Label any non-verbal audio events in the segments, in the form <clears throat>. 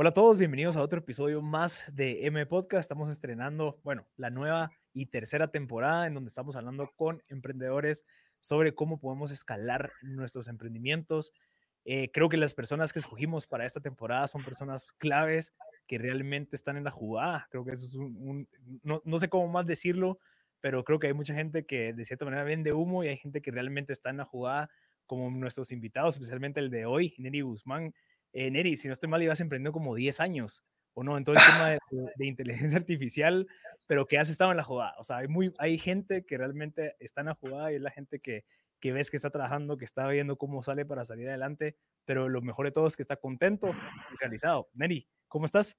Hola a todos, bienvenidos a otro episodio más de M Podcast. Estamos estrenando, bueno, la nueva y tercera temporada en donde estamos hablando con emprendedores sobre cómo podemos escalar nuestros emprendimientos. Eh, creo que las personas que escogimos para esta temporada son personas claves que realmente están en la jugada. Creo que eso es un, no, no, sé cómo más decirlo, pero creo que hay mucha gente que de cierta manera vende humo y hay gente que realmente está en la jugada, como nuestros invitados, especialmente el de hoy, Neri Guzmán eh, Neri, si no estoy mal, ibas emprendiendo como 10 años, ¿o no? En todo el tema de, inteligencia artificial, pero que has estado en la jugada. O sea, hay, muy, hay gente que realmente está en la jugada y es la gente que, que ves que está trabajando, que está viendo cómo sale para salir adelante, pero lo mejor de todo es que está contento y realizado. Neri, ¿cómo estás?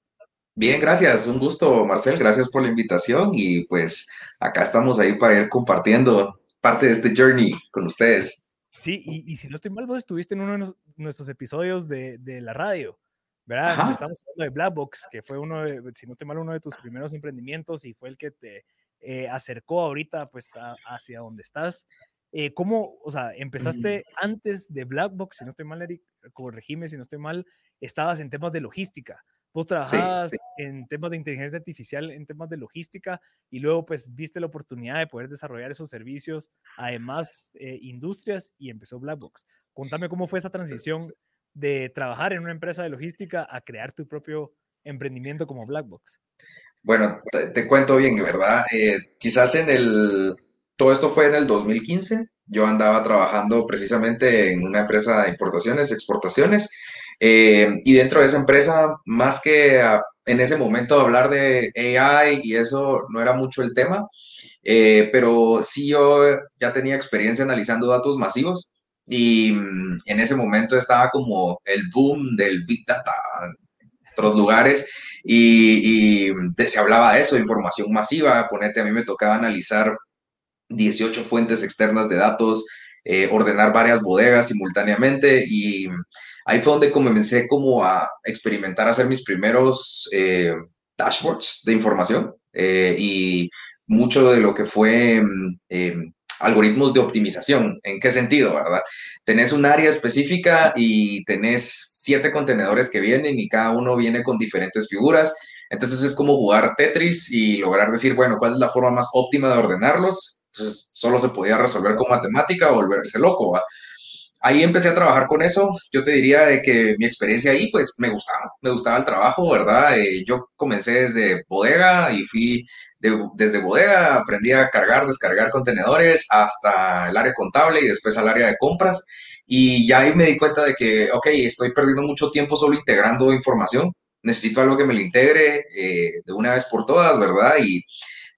Bien, gracias. Un gusto, Marcel. Gracias por la invitación y pues acá estamos ahí para ir compartiendo parte de este journey con ustedes. Sí, y, si no estoy mal, vos estuviste en uno de nuestros episodios de, de la radio, ¿verdad? Estamos hablando de Blackbox, que fue uno, de, si no estoy mal, uno de tus primeros emprendimientos y fue el que te eh, acercó ahorita pues hacia donde estás. Eh, ¿Cómo, o sea, empezaste antes de Blackbox, si no estoy mal, Eric, corregime si no estoy mal, estabas en temas de logística. Vos trabajabas en temas de inteligencia artificial, en temas de logística, y luego pues viste la oportunidad de poder desarrollar esos servicios, además eh, industrias, y empezó Blackbox. Contame cómo fue esa transición de trabajar en una empresa de logística a crear tu propio emprendimiento como Blackbox. Bueno, te, cuento bien, ¿verdad? Eh, quizás en el, todo esto fue en el 2015, yo andaba trabajando precisamente en una empresa de importaciones, exportaciones, eh, y dentro de esa empresa, más que en ese momento hablar de AI y eso no era mucho el tema, eh, pero sí yo ya tenía experiencia analizando datos masivos y mm, en ese momento estaba como el boom del Big Data en otros lugares y, y se hablaba de eso, información masiva, ponete, a mí me tocaba analizar 18 fuentes externas de datos, eh, ordenar varias bodegas simultáneamente y ahí fue donde comencé como a experimentar, a hacer mis primeros eh, dashboards de información eh, y mucho de lo que fue mm, algoritmos de optimización. ¿En qué sentido, verdad? Tenés un área específica y tenés siete contenedores que vienen y cada uno viene con diferentes figuras. Entonces es como jugar Tetris y lograr decir, bueno, ¿cuál es la forma más óptima de ordenarlos? Entonces, solo se podía resolver con matemática o volverse loco. Ahí empecé a trabajar con eso. Yo te diría de que mi experiencia ahí, pues me gustaba, me gustaba el trabajo, ¿verdad? Eh, yo comencé desde bodega y fui desde bodega, aprendí a cargar, descargar contenedores hasta el área contable y después al área de compras. Y ya ahí me di cuenta de que, ok, estoy perdiendo mucho tiempo solo integrando información. Necesito algo que me lo integre eh, de una vez por todas, ¿verdad? Y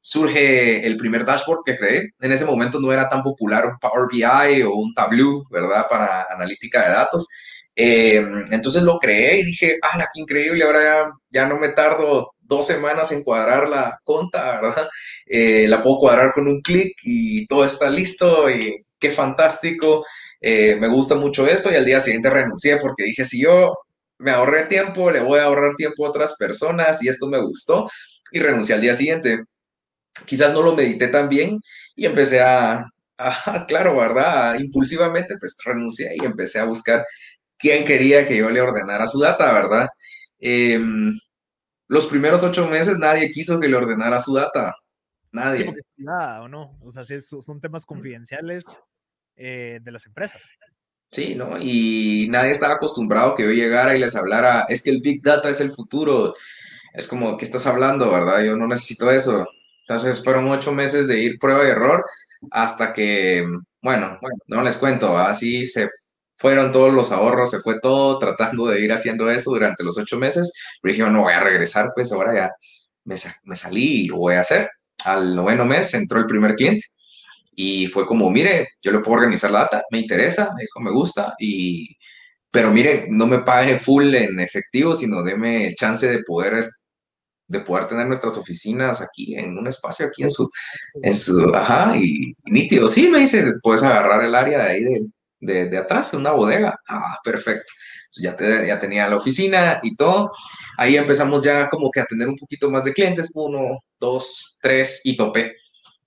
surge el primer dashboard que creé. En ese momento no era tan popular un Power BI o un Tableau, ¿verdad? Para analítica de datos. Em, entonces lo creé y dije, ah, qué increíble, ahora ya, no me tardo dos semanas en cuadrar la conta, ¿verdad? Eh, la puedo cuadrar con un clic y todo está listo y qué fantástico. Eh, me gusta mucho eso y al día siguiente renuncié porque dije, si yo me ahorré tiempo, le voy a ahorrar tiempo a otras personas y esto me gustó y renuncié al día siguiente quizás no lo medité tan bien y empecé a, <laughs> claro, ¿verdad? Impulsivamente, pues renuncié y empecé a buscar quién quería que yo le ordenara su data, ¿verdad? Em, los primeros ocho meses nadie quiso que le ordenara su data. Nadie. Sí, nada, o no. O sea, son temas confidenciales eh, de las empresas. Sí, ¿no? Y nadie estaba acostumbrado que yo llegara y les hablara, es que el Big Data es el futuro. Es como, ¿qué estás hablando, verdad? Yo no necesito eso. Entonces fueron ocho meses de ir prueba y error hasta que, bueno, no les cuento, así se fueron todos los ahorros, se fue todo tratando de ir haciendo eso durante los ocho meses. Pero dije, no voy a regresar, pues ahora ya me, me salí y lo voy a hacer. Al noveno mes entró el primer cliente y fue como, mire, yo le puedo organizar la data, me interesa, me dijo, me gusta, y, pero mire, no me pague full en efectivo, sino deme chance de poder de poder tener nuestras oficinas aquí en un espacio aquí en su, en su, ajá, y, nítido. Sí, me dice, puedes agarrar el área de ahí de, de, de atrás, una bodega. Ah, perfecto. ya, ya tenía la oficina y todo. Ahí empezamos ya como que a tener un poquito más de clientes, uno, dos, tres, y topé.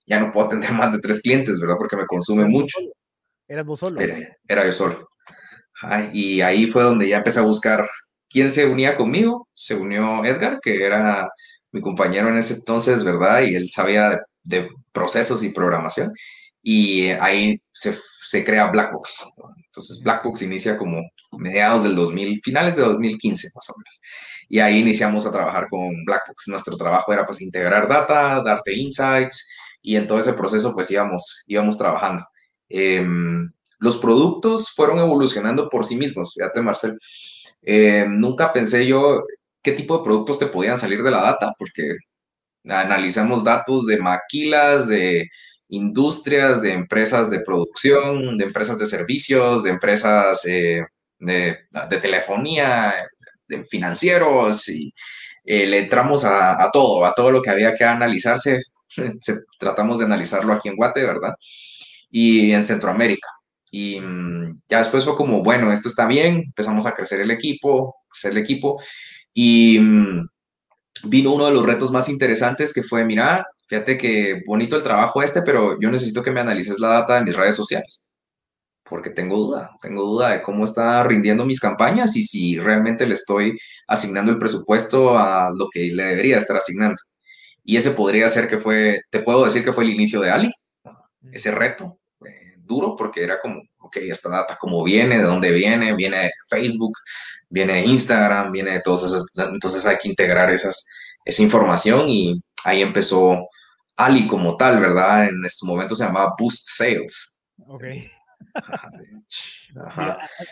Ya no puedo atender más de tres clientes, ¿verdad? Porque me consume mucho. ¿Eras vos solo? Era, yo solo. y ahí fue donde ya empecé a buscar ¿quién se unía conmigo? Se unió Edgar, que era mi compañero en ese entonces, ¿verdad? Y él sabía de, procesos y programación. Y ahí se, se crea Blackbox. Entonces Blackbox inicia como mediados del 2000, finales de 2015 más o menos. Y ahí iniciamos a trabajar con Blackbox. Nuestro trabajo era pues integrar data, darte insights y en todo ese proceso pues íbamos, íbamos trabajando. Em, los productos fueron evolucionando por sí mismos, fíjate Marcel. Em, nunca pensé yo qué tipo de productos te podían salir de la data, porque analizamos datos de maquilas, de industrias, de empresas de producción, de empresas de servicios, de empresas eh, de, telefonía, de financieros, y eh, le entramos a, todo, a todo lo que había que analizarse. <laughs> tratamos de analizarlo aquí en Guate, ¿verdad? Y en Centroamérica. Y mm, ya después fue como, bueno, esto está bien, empezamos a crecer el equipo, crecer el equipo. Y mm, vino uno de los retos más interesantes que fue, mira, fíjate que bonito el trabajo este, pero yo necesito que me analices la data de mis redes sociales, porque tengo duda, tengo duda de cómo está rindiendo mis campañas y si realmente le estoy asignando el presupuesto a lo que le debería estar asignando. Y ese podría ser que fue, te puedo decir que fue el inicio de Ali, ese reto duro, porque era como, ok, esta data, ¿cómo viene? ¿De dónde viene? Viene de Facebook, viene de Instagram, viene de todas esas, entonces hay que integrar esas, esa información y ahí empezó Ali como tal, ¿verdad? En este momento se llamaba Boost Sales. Ok.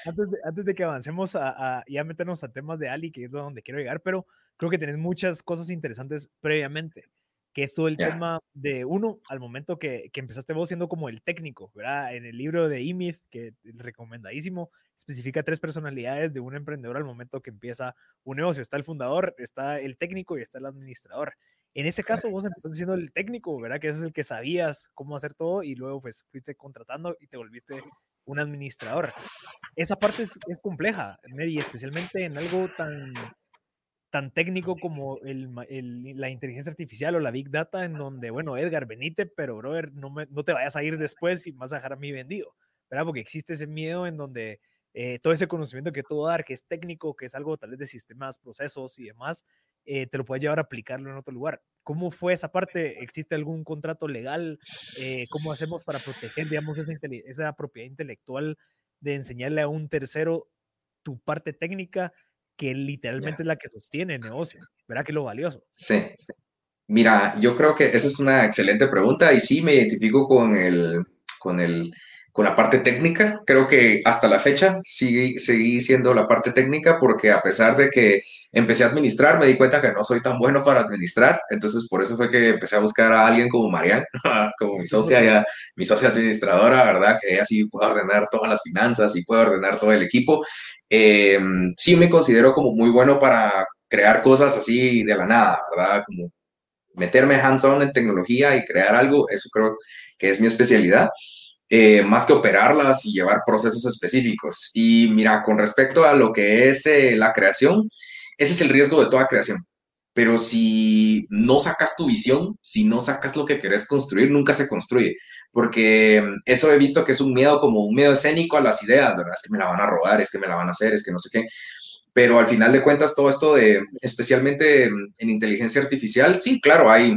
antes, de, antes, de, que avancemos a, a, ya meternos a temas de Ali, que es donde quiero llegar, pero creo que tenés muchas cosas interesantes previamente que es todo el tema de uno, al momento que, que, empezaste vos siendo como el técnico, ¿verdad? En el libro de E-Myth, que es recomendadísimo, especifica tres personalidades de un emprendedor al momento que empieza un negocio. Está el fundador, está el técnico y está el administrador. En ese caso, vos empezaste siendo el técnico, ¿verdad? Que ese es el que sabías cómo hacer todo y luego pues fuiste contratando y te volviste un administrador. Esa parte es, es compleja, Mary, especialmente en algo tan tan técnico como el, la inteligencia artificial o la big data, en donde, bueno, Edgar, venite, pero, brother, no, me, no te vayas a ir después y vas a dejar a mí vendido, ¿verdad? Porque existe ese miedo en donde eh, todo ese conocimiento que tú dar, que es técnico, que es algo tal vez de sistemas, procesos y demás, eh, te lo puedes llevar a aplicarlo en otro lugar. ¿Cómo fue esa parte? ¿Existe algún contrato legal? Eh, ¿Cómo hacemos para proteger, digamos, esa, esa propiedad intelectual de enseñarle a un tercero tu parte técnica? Que literalmente es la que sostiene el negocio. ¿Verdad que es lo valioso? Sí. Mira, yo creo que esa es una excelente pregunta y sí me identifico con el, con el, con la parte técnica. Creo que hasta la fecha sigue, seguí siendo la parte técnica porque a pesar de que empecé a administrar, me di cuenta que no soy tan bueno para administrar. Entonces, por eso fue que empecé a buscar a alguien como Marian, <laughs> como mi socia, ya, mi socia administradora, ¿verdad? Que ella sí puede ordenar todas las finanzas y puede ordenar todo el equipo. Eh, sí me considero como muy bueno para crear cosas así de la nada, ¿verdad? Como meterme hands-on en tecnología y crear algo, eso creo que es mi especialidad. Eh, más que operarlas y llevar procesos específicos. Y mira, con respecto a lo que es eh, la creación, ese es el riesgo de toda creación. Pero si no sacas tu visión, si no sacas lo que querés construir, nunca se construye. Porque mm, eso he visto que es un miedo como un miedo escénico a las ideas, ¿verdad? Es que me la van a robar, es que me la van a hacer, es que no sé qué. Pero al final de cuentas, todo esto de, especialmente en inteligencia artificial, sí, claro, hay,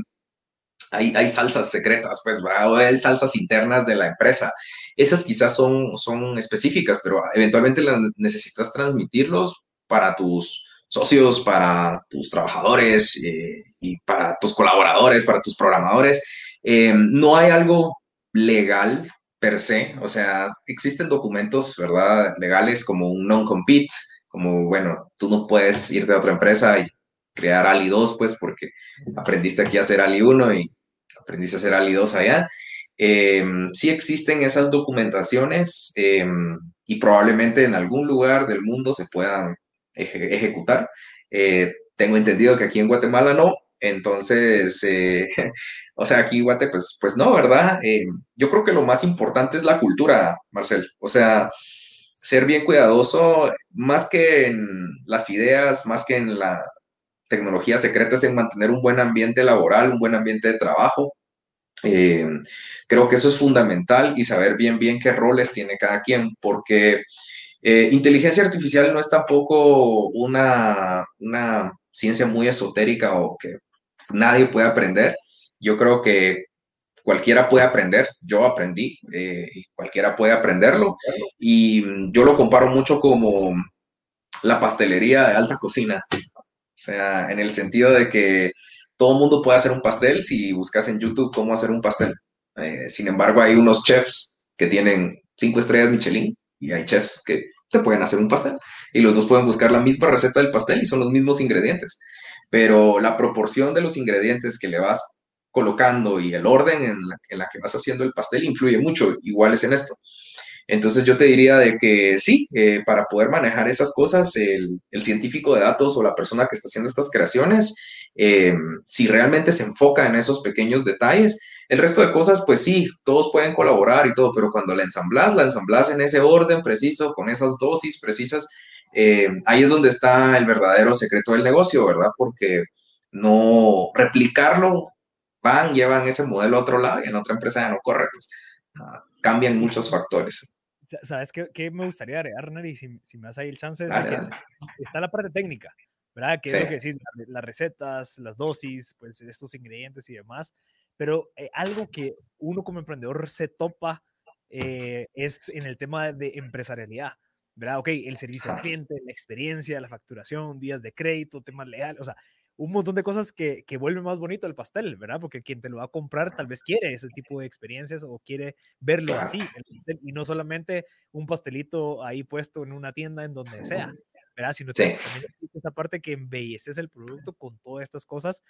hay, salsas secretas, pues, o hay salsas internas de la empresa. Esas quizás son, son específicas, pero eventualmente las necesitas transmitirlos para tus socios, para tus trabajadores eh, y para tus colaboradores, para tus programadores. Eh, no hay algo legal per se, o sea, existen documentos, ¿verdad? Legales como un non-compete, como, bueno, tú no puedes irte a otra empresa y crear Ali 2, pues, porque aprendiste aquí a hacer Ali 1 y aprendiste a hacer Ali 2 allá. Em, sí existen esas documentaciones em, y probablemente en algún lugar del mundo se puedan ejecutar. Eh, tengo entendido que aquí en Guatemala no, entonces, eh, <laughs> o sea, aquí Guate, pues, pues no, ¿verdad? Em, yo creo que lo más importante es la cultura, Marcel. O sea, ser bien cuidadoso, más que en las ideas, más que en la tecnología secreta, es en mantener un buen ambiente laboral, un buen ambiente de trabajo. Eh, creo que eso es fundamental y saber bien, bien qué roles tiene cada quien, porque Eh, inteligencia artificial no es tampoco una, una ciencia muy esotérica o que nadie puede aprender. Yo creo que cualquiera puede aprender, yo aprendí, eh, cualquiera puede aprenderlo y yo lo comparo mucho como la pastelería de alta cocina, o sea, en el sentido de que todo el mundo puede hacer un pastel si buscas en YouTube cómo hacer un pastel. Eh, sin embargo, hay unos chefs que tienen cinco estrellas Michelin y hay chefs que te pueden hacer un pastel y los dos pueden buscar la misma receta del pastel y son los mismos ingredientes. Pero la proporción de los ingredientes que le vas colocando y el orden en la, que vas haciendo el pastel influye mucho, igual es en esto. Entonces yo te diría de que sí, eh, para poder manejar esas cosas, el, científico de datos o la persona que está haciendo estas creaciones, eh, si realmente se enfoca en esos pequeños detalles, el resto de cosas, pues sí, todos pueden colaborar y todo, pero cuando la ensamblas, la ensamblas en ese orden preciso, con esas dosis precisas, eh, ahí es donde está el verdadero secreto del negocio, ¿verdad? Porque no replicarlo, van, llevan ese modelo a otro lado en otra empresa ya no corre, pues, ah, cambian muchos factores. ¿Sabes qué, me gustaría agregar, Neri? Si, si me das ahí el chance, es que está la parte técnica, ¿verdad? Que es lo que decir, las recetas, las dosis, pues estos ingredientes y demás. Pero eh, algo que uno como emprendedor se topa eh, es en el tema de empresarialidad, ¿verdad? Ok, el servicio al cliente, la experiencia, la facturación, días de crédito, temas legales, o sea, un montón de cosas que, que vuelven más bonito el pastel, ¿verdad? Porque quien te lo va a comprar tal vez quiere ese tipo de experiencias o quiere verlo así, y no solamente un pastelito ahí puesto en una tienda en donde sea, ¿verdad? Sino también esa parte que embelleces el producto con todas estas cosas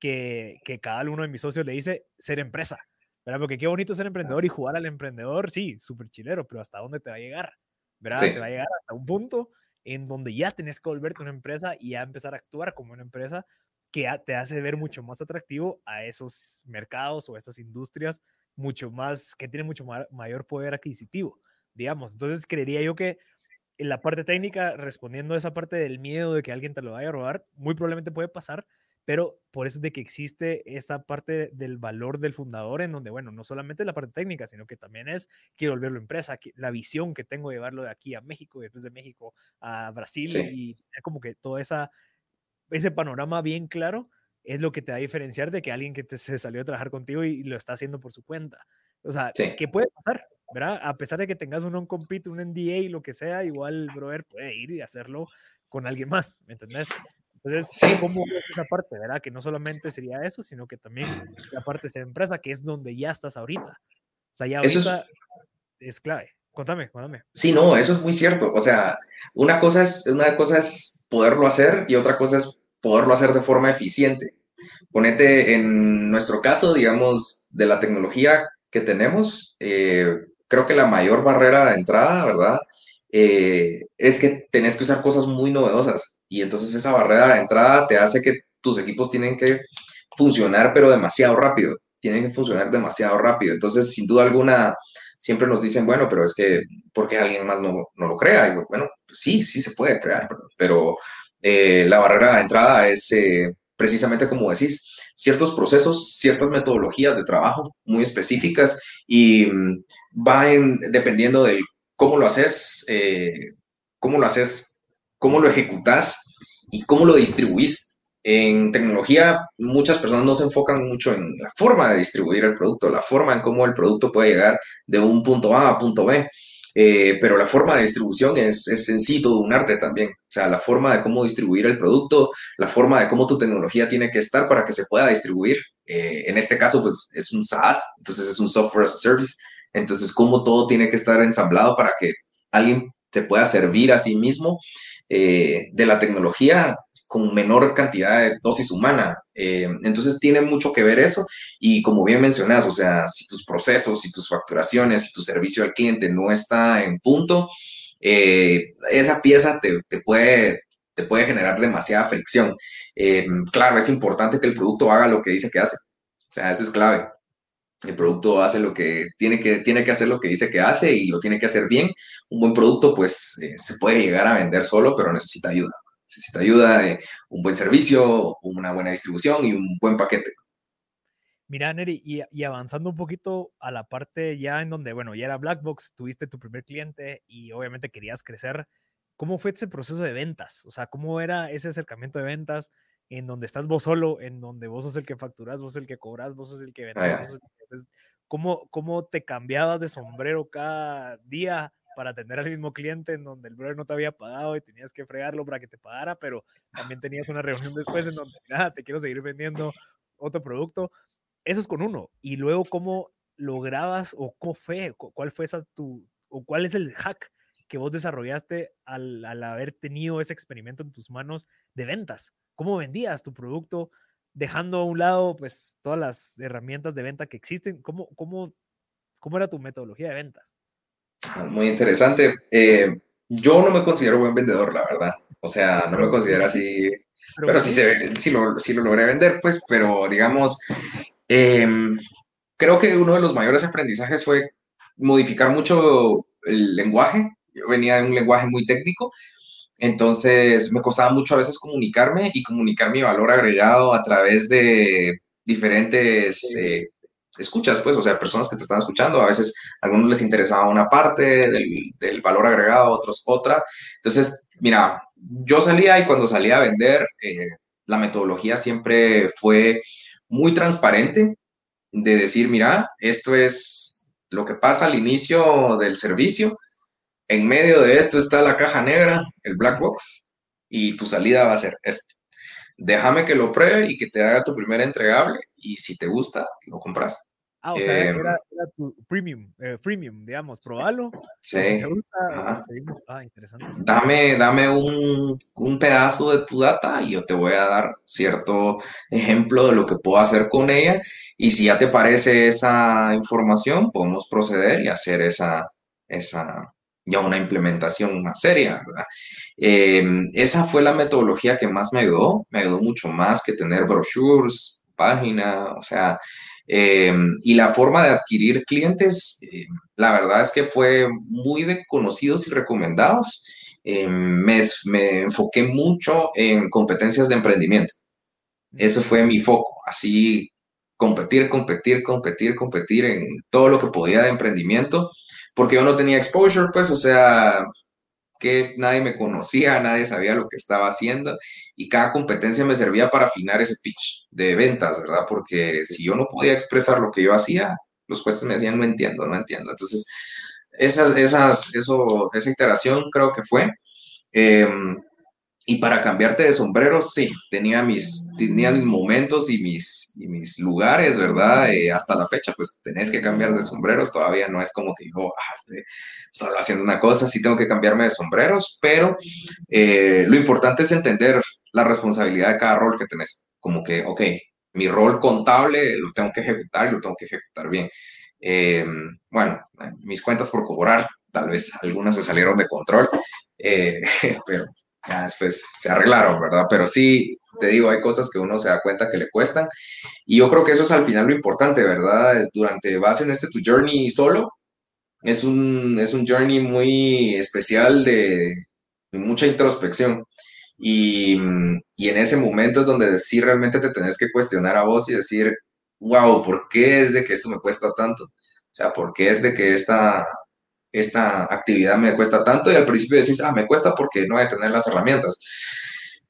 que, que cada uno de mis socios le dice ser empresa, ¿verdad? Porque qué bonito ser emprendedor y jugar al emprendedor, sí, súper chilero, pero ¿hasta dónde te va a llegar? ¿Verdad? Te va a llegar hasta un punto en donde ya tenés que volverte una empresa y ya empezar a actuar como una empresa que te hace ver mucho más atractivo a esos mercados o a estas industrias mucho más, que tienen mucho mayor poder adquisitivo, digamos. Entonces, creería yo que en la parte técnica, respondiendo a esa parte del miedo de que alguien te lo vaya a robar, muy probablemente puede pasar, pero por eso es de que existe esta parte del valor del fundador en donde, bueno, no solamente la parte técnica, sino que también es quiero volverlo empresa, la visión que tengo de llevarlo de aquí a México y después de México a Brasil y como que todo esa, ese panorama bien claro es lo que te va a diferenciar de que alguien que te, se salió a trabajar contigo y, lo está haciendo por su cuenta. O sea, ¿qué puede pasar? ¿verdad? A pesar de que tengas un non-compete, un NDA y lo que sea, igual brother puede ir y hacerlo con alguien más, ¿me entendés? Entonces, sí. ¿cómo es esa parte, verdad? Que no solamente sería eso, sino que también la parte de la empresa, que es donde ya estás ahorita. O sea, ya ahorita es... clave. Contame, contame. Sí, no, eso es muy cierto. O sea, una cosa es, una cosa es poderlo hacer y otra cosa es poderlo hacer de forma eficiente. Ponete en nuestro caso, digamos, de la tecnología que tenemos, eh, creo que la mayor barrera de entrada, ¿verdad? Eh, es que tenés que usar cosas muy novedosas y entonces esa barrera de entrada te hace que tus equipos tienen que funcionar pero demasiado rápido, tienen que funcionar demasiado rápido. Entonces, sin duda alguna, siempre nos dicen, bueno, pero es que, ¿por qué alguien más no, no lo crea? Y bueno, pues sí, sí se puede crear, pero eh, la barrera de entrada es eh, precisamente como decís, ciertos procesos, ciertas metodologías de trabajo muy específicas y mm, va dependiendo del cómo lo haces, eh, cómo lo haces, cómo lo ejecutas y cómo lo distribuís. En tecnología, muchas personas no se enfocan mucho en la forma de distribuir el producto, la forma en cómo el producto puede llegar de un punto A a punto B. Eh, pero la forma de distribución es, es en un arte también. O sea, la forma de cómo distribuir el producto, la forma de cómo tu tecnología tiene que estar para que se pueda distribuir. Eh, en este caso, pues es un SaaS, entonces es un software as a service. Entonces, cómo todo tiene que estar ensamblado para que alguien te pueda servir a sí mismo eh, de la tecnología con menor cantidad de dosis humana. Eh, entonces tiene mucho que ver eso y como bien mencionas, o sea, si tus procesos, si tus facturaciones, si tu servicio al cliente no está en punto, eh, esa pieza te, te, puede, te puede generar demasiada fricción. claro, es importante que el producto haga lo que dice que hace. O sea, eso es clave el producto hace lo que tiene que, tiene que hacer lo que dice que hace y lo tiene que hacer bien. Un buen producto, pues, eh, se puede llegar a vender solo, pero necesita ayuda. Necesita ayuda de un buen servicio, una buena distribución y un buen paquete. Mira, Neri, y, avanzando un poquito a la parte ya en donde, bueno, ya era Blackbox, tuviste tu primer cliente y obviamente querías crecer. ¿Cómo fue ese proceso de ventas? O sea, ¿cómo era ese acercamiento de ventas en donde estás vos solo, en donde vos sos el que facturas, vos el que cobras, vos sos el que vendes? ¿Cómo, ¿Cómo te cambiabas de sombrero cada día para atender al mismo cliente en donde el brother no te había pagado y tenías que fregarlo para que te pagara, pero también tenías una reunión después en donde, nada, te quiero seguir vendiendo otro producto? Eso es con uno. Y luego, ¿cómo lograbas o cómo fue? ¿Cuál fue esa tu, o cuál es el hack que vos desarrollaste al, al, haber tenido ese experimento en tus manos de ventas? ¿Cómo vendías tu producto dejando a un lado pues todas las herramientas de venta que existen? ¿Cómo, cómo, cómo era tu metodología de ventas? Ah, muy interesante. Eh, yo no me considero buen vendedor, la verdad. O sea, no me considero así, pero, sí, se, sí, lo, sí lo logré vender, pues, pero digamos, Em, creo que uno de los mayores aprendizajes fue modificar mucho el lenguaje. Yo venía de un lenguaje muy técnico, entonces me costaba mucho a veces comunicarme y comunicar mi valor agregado a través de diferentes eh, escuchas, pues, o sea, personas que te están escuchando. A veces a algunos les interesaba una parte del, valor agregado, a otros otra. Entonces, mira, yo salía y cuando salía a vender, eh, la metodología siempre fue muy transparente de decir, mira, esto es lo que pasa al inicio del servicio, en medio de esto está la caja negra, el black box, y tu salida va a ser esto. Déjame que lo pruebe y que te haga tu primer entregable y si te gusta, lo compras. Ah, o sea, em, era, tu premium, eh, premium, digamos, probalo. Sí. ah, interesante. Dame, dame un, un, pedazo de tu data y yo te voy a dar cierto ejemplo de lo que puedo hacer con ella. Y si ya te parece esa información, podemos proceder y hacer esa, esa ya una implementación más seria. Em, esa fue la metodología que más me ayudó. Me ayudó mucho más que tener brochures, página, o sea, Em, y la forma de adquirir clientes, eh, la verdad es que fue muy de conocidos y recomendados. Em, me, me, enfoqué mucho en competencias de emprendimiento. Ese fue mi foco, así competir, competir, competir, competir en todo lo que podía de emprendimiento, porque yo no tenía exposure, pues, o sea, que nadie me conocía, nadie sabía lo que estaba haciendo y cada competencia me servía para afinar ese pitch de ventas, ¿verdad? Porque si yo no podía expresar lo que yo hacía, los jueces me decían, no entiendo, no entiendo. Entonces, esas, esas, eso, esa iteración creo que fue. Em, y para cambiarte de sombrero, sí, tenía mis, tenía mis momentos y mis, y mis lugares, ¿verdad? Eh, hasta la fecha, pues tenés que cambiar de sombreros, todavía no es como que yo, ah, estoy solo haciendo una cosa, sí tengo que cambiarme de sombreros, pero eh, lo importante es entender la responsabilidad de cada rol que tenés, como que, ok, mi rol contable lo tengo que ejecutar y lo tengo que ejecutar bien. Eh, bueno, mis cuentas por cobrar, tal vez algunas se salieron de control, <laughs> pero ya después se arreglaron, ¿verdad? Pero sí, te digo, hay cosas que uno se da cuenta que le cuestan. Y yo creo que eso es al final lo importante, ¿verdad? Durante, vas en este tu journey solo, es un, es un journey muy especial de, mucha introspección. Y, y, en ese momento es donde sí realmente te tenés que cuestionar a vos y decir, wow, ¿por qué es de que esto me cuesta tanto? O sea, ¿por qué es de que esta, esta actividad me cuesta tanto y al principio decís, ah, me cuesta porque no voy a tener las herramientas.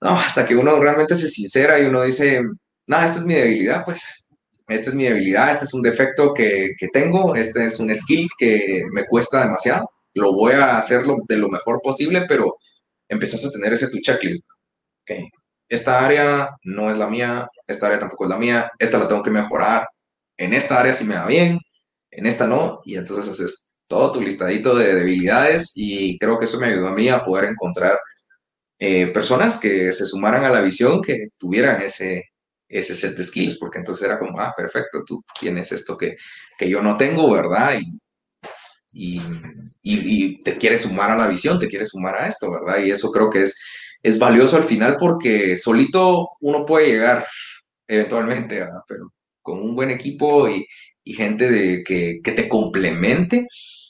No, hasta que uno realmente se sincera y uno dice, no, esta es mi debilidad, pues, esta es mi debilidad, este es un defecto que, que tengo, este es un skill que me cuesta demasiado, lo voy a hacerlo de lo mejor posible, pero empezás a tener ese tu checklist. Okay. Esta área no es la mía, esta área tampoco es la mía, esta la tengo que mejorar, en esta área sí me va bien, en esta no, y entonces haces todo tu listadito de debilidades y creo que eso me ayudó a mí a poder encontrar eh, personas que se sumaran a la visión, que tuvieran ese, ese set de skills, porque entonces era como, ah, perfecto, tú tienes esto que, que yo no tengo, ¿verdad? Y, y, te quieres sumar a la visión, te quieres sumar a esto, ¿verdad? Y eso creo que es, es valioso al final porque solito uno puede llegar eventualmente, ¿verdad? Pero con un buen equipo y, y gente de, que, que, te complemente,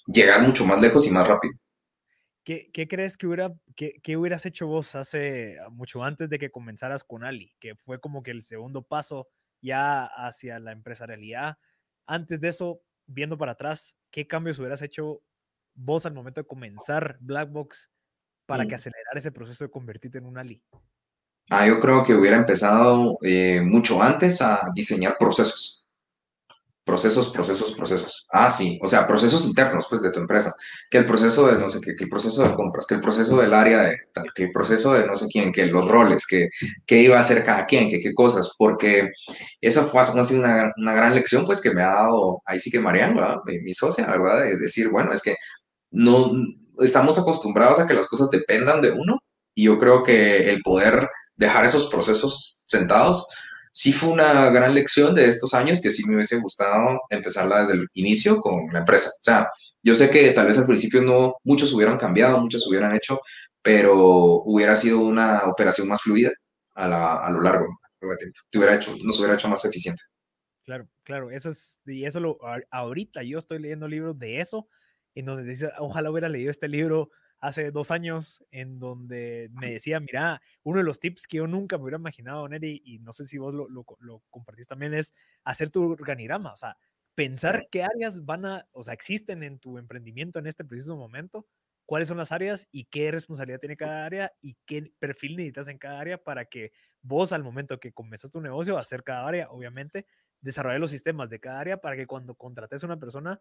llegas mucho más lejos y más rápido. ¿Qué, qué crees que, hubiera, que, que, hubieras hecho vos hace mucho antes de que comenzaras con Ali? Que fue como que el segundo paso ya hacia la empresarialidad. Antes de eso, viendo para atrás, ¿qué cambios hubieras hecho vos al momento de comenzar Blackbox para que mm. acelerar ese proceso de convertirte en un Ali? Ah, yo creo que hubiera empezado eh, mucho antes a diseñar procesos. Procesos, procesos, procesos. Ah, sí, o sea, procesos internos, pues, de tu empresa. Que el proceso de no sé qué, que el proceso de compras, que el proceso del área de tal, que el proceso de no sé quién, que los roles, que, que iba a hacer cada quien, que qué cosas, porque esa fue ha sido una, una, gran lección, pues, que me ha dado, ahí sí que Mariana, mi, mi socia, ¿verdad? De decir, bueno, es que no, estamos acostumbrados a que las cosas dependan de uno, y yo creo que el poder dejar esos procesos sentados sí fue una gran lección de estos años que sí me hubiese gustado empezarla desde el inicio con la empresa. O sea, yo sé que tal vez al principio no, muchos hubieran cambiado, muchos hubieran hecho, pero hubiera sido una operación más fluida a, lo largo hubiera hecho, nos hubiera hecho más eficiente. Claro, claro, eso es, y eso lo, ahorita yo estoy leyendo libros de eso, en donde dice, ojalá hubiera leído este libro hace dos años en donde me decía, mira, uno de los tips que yo nunca me hubiera imaginado, Neri, y no sé si vos lo, lo, compartís también, es hacer tu organigrama, o sea, pensar qué áreas van a, o sea, existen en tu emprendimiento en este preciso momento, cuáles son las áreas y qué responsabilidad tiene cada área y qué perfil necesitas en cada área para que vos al momento que comienzas tu negocio, hacer cada área, obviamente, desarrollar los sistemas de cada área para que cuando contrates a una persona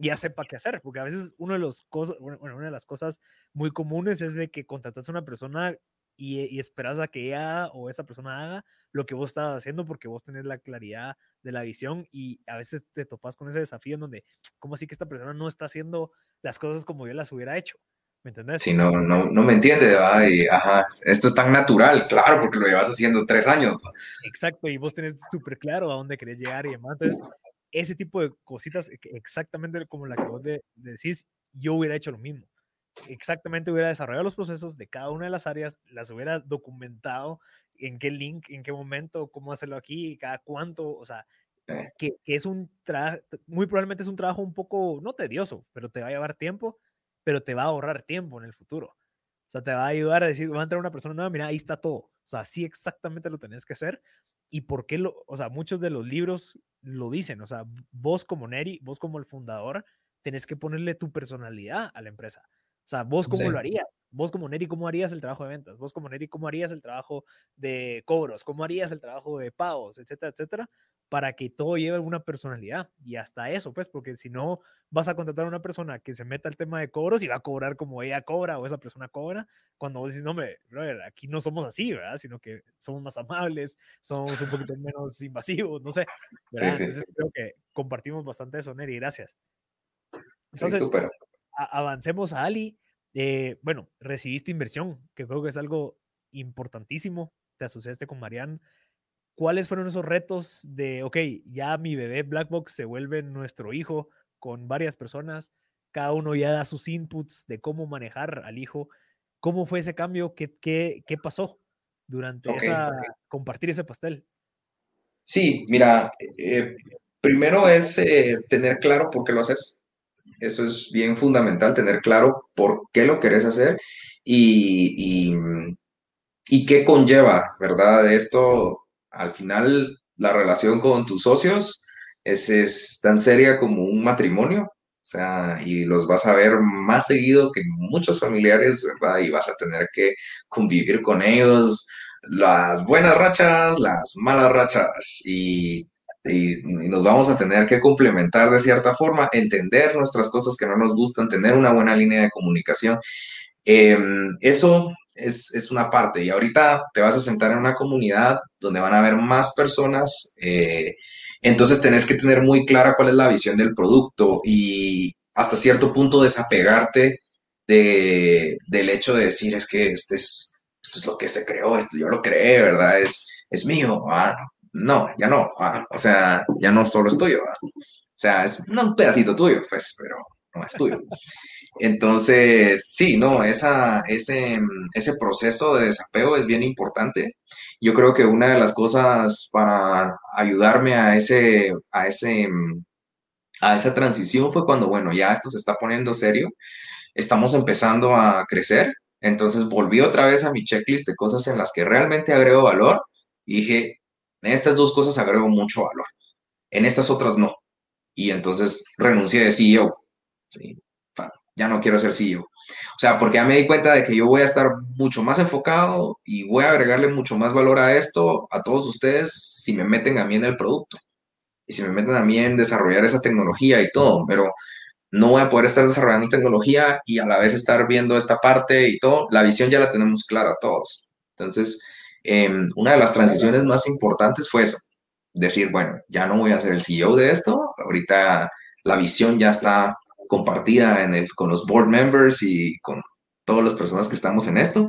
ya sepa qué hacer, porque a veces uno de los cosas, bueno, una de las cosas muy comunes es de que contratas a una persona y, esperas a que ella o esa persona haga lo que vos estabas haciendo porque vos tenés la claridad de la visión y a veces te topas con ese desafío en donde, ¿cómo así que esta persona no está haciendo las cosas como yo las hubiera hecho? ¿Me entendés? Sí, no, no, no me entiende, Y, ajá, esto es tan natural, claro, porque lo llevas haciendo tres años. Exacto, y vos tenés súper claro a dónde querés llegar y demás. Entonces, ese tipo de cositas, e, exactamente como la que vos decís, yo hubiera hecho lo mismo. Exactamente hubiera desarrollado los procesos de cada una de las áreas, las hubiera documentado en qué link, en qué momento, cómo hacerlo aquí, cada cuánto, o sea, eh. que, que es un trabajo, muy probablemente es un trabajo un poco, no tedioso, pero te va a llevar tiempo, pero te va a ahorrar tiempo en el futuro. O sea, te va a ayudar a decir, va a entrar una persona nueva, mira, ahí está todo. O sea, sí exactamente lo tenés que hacer, y por qué lo, o sea, muchos de los libros lo dicen, o sea, vos como Neri, vos como el fundador, tenés que ponerle tu personalidad a la empresa. O sea, vos cómo lo harías, vos como Neri, cómo harías el trabajo de ventas, vos como Neri, cómo harías el trabajo de cobros, cómo harías el trabajo de pagos, etcétera, etcétera, para que todo lleve alguna personalidad. Y hasta eso, pues, porque si no vas a contratar a una persona que se meta al tema de cobros y va a cobrar como ella cobra o esa persona cobra, cuando vos dices, no, hombre, aquí no somos así, ¿verdad? Sino que somos más amables, somos un poquito menos invasivos, no sé. Entonces creo que compartimos bastante eso, Neri, gracias. Entonces, avancemos a Ali. Eh, bueno, recibiste inversión, que creo que es algo importantísimo. Te asociaste con Marianne ¿cuáles fueron esos retos de, ok, ya mi bebé Blackbox se vuelve nuestro hijo con varias personas, cada uno ya da sus inputs de cómo manejar al hijo? ¿Cómo fue ese cambio? ¿Qué, qué, qué pasó durante esa, compartir ese pastel? Sí, mira, eh, primero es eh, tener claro por qué lo haces. Eso es bien fundamental, tener claro por qué lo querés hacer y, y, qué conlleva, ¿verdad? Esto al final la relación con tus socios es, tan seria como un matrimonio, o sea, y los vas a ver más seguido que muchos familiares, ¿verdad? Y vas a tener que convivir con ellos, las buenas rachas, las malas rachas, y, nos vamos a tener que complementar de cierta forma, entender nuestras cosas que no nos gustan, tener una buena línea de comunicación. Em, eso es, una parte y ahorita te vas a sentar en una comunidad donde van a haber más personas, eh, entonces tenés que tener muy clara cuál es la visión del producto y hasta cierto punto desapegarte de, del hecho de decir es que este es, esto es lo que se creó, esto yo lo creé, ¿verdad? Es, es mío, ah, no, ya no, ah, o sea, ya no solo es tuyo, ah. o sea, es un pedacito tuyo, pues, pero no es tuyo. Entonces, sí, no, esa, ese, ese proceso de desapego es bien importante. Yo creo que una de las cosas para ayudarme a ese, a ese, a esa transición fue cuando, bueno, ya esto se está poniendo serio, estamos empezando a crecer, entonces volví otra vez a mi checklist de cosas en las que realmente agrego valor y dije, en estas dos cosas agrego mucho valor, en estas otras no. Y entonces renuncié de CEO. ya no quiero ser CEO. O sea, porque ya me di cuenta de que yo voy a estar mucho más enfocado y voy a agregarle mucho más valor a esto, a todos ustedes, si me meten a mí en el producto. Y si me meten a mí en desarrollar esa tecnología y todo. Pero no voy a poder estar desarrollando tecnología y a la vez estar viendo esta parte y todo. La visión ya la tenemos clara todos. Entonces, em, una de las transiciones más importantes fue eso. Decir, bueno, ya no voy a ser el CEO de esto. Ahorita la visión ya está compartida en el, con los board members y con todas las personas que estamos en esto,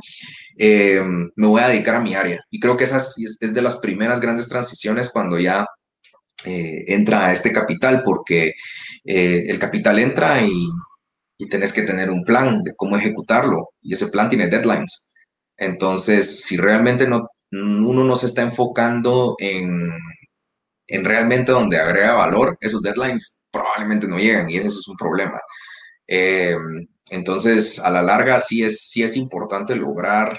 em, me voy a dedicar a mi área. Y creo que esa es, es de las primeras grandes transiciones cuando ya eh, entra este capital, porque eh, el capital entra y, y tenés que tener un plan de cómo ejecutarlo, y ese plan tiene deadlines. Entonces, si realmente no, uno no se está enfocando en, en realmente donde agrega valor, esos deadlines probablemente no llegan y eso es un problema. Eh, entonces, a la larga sí es, sí es importante lograr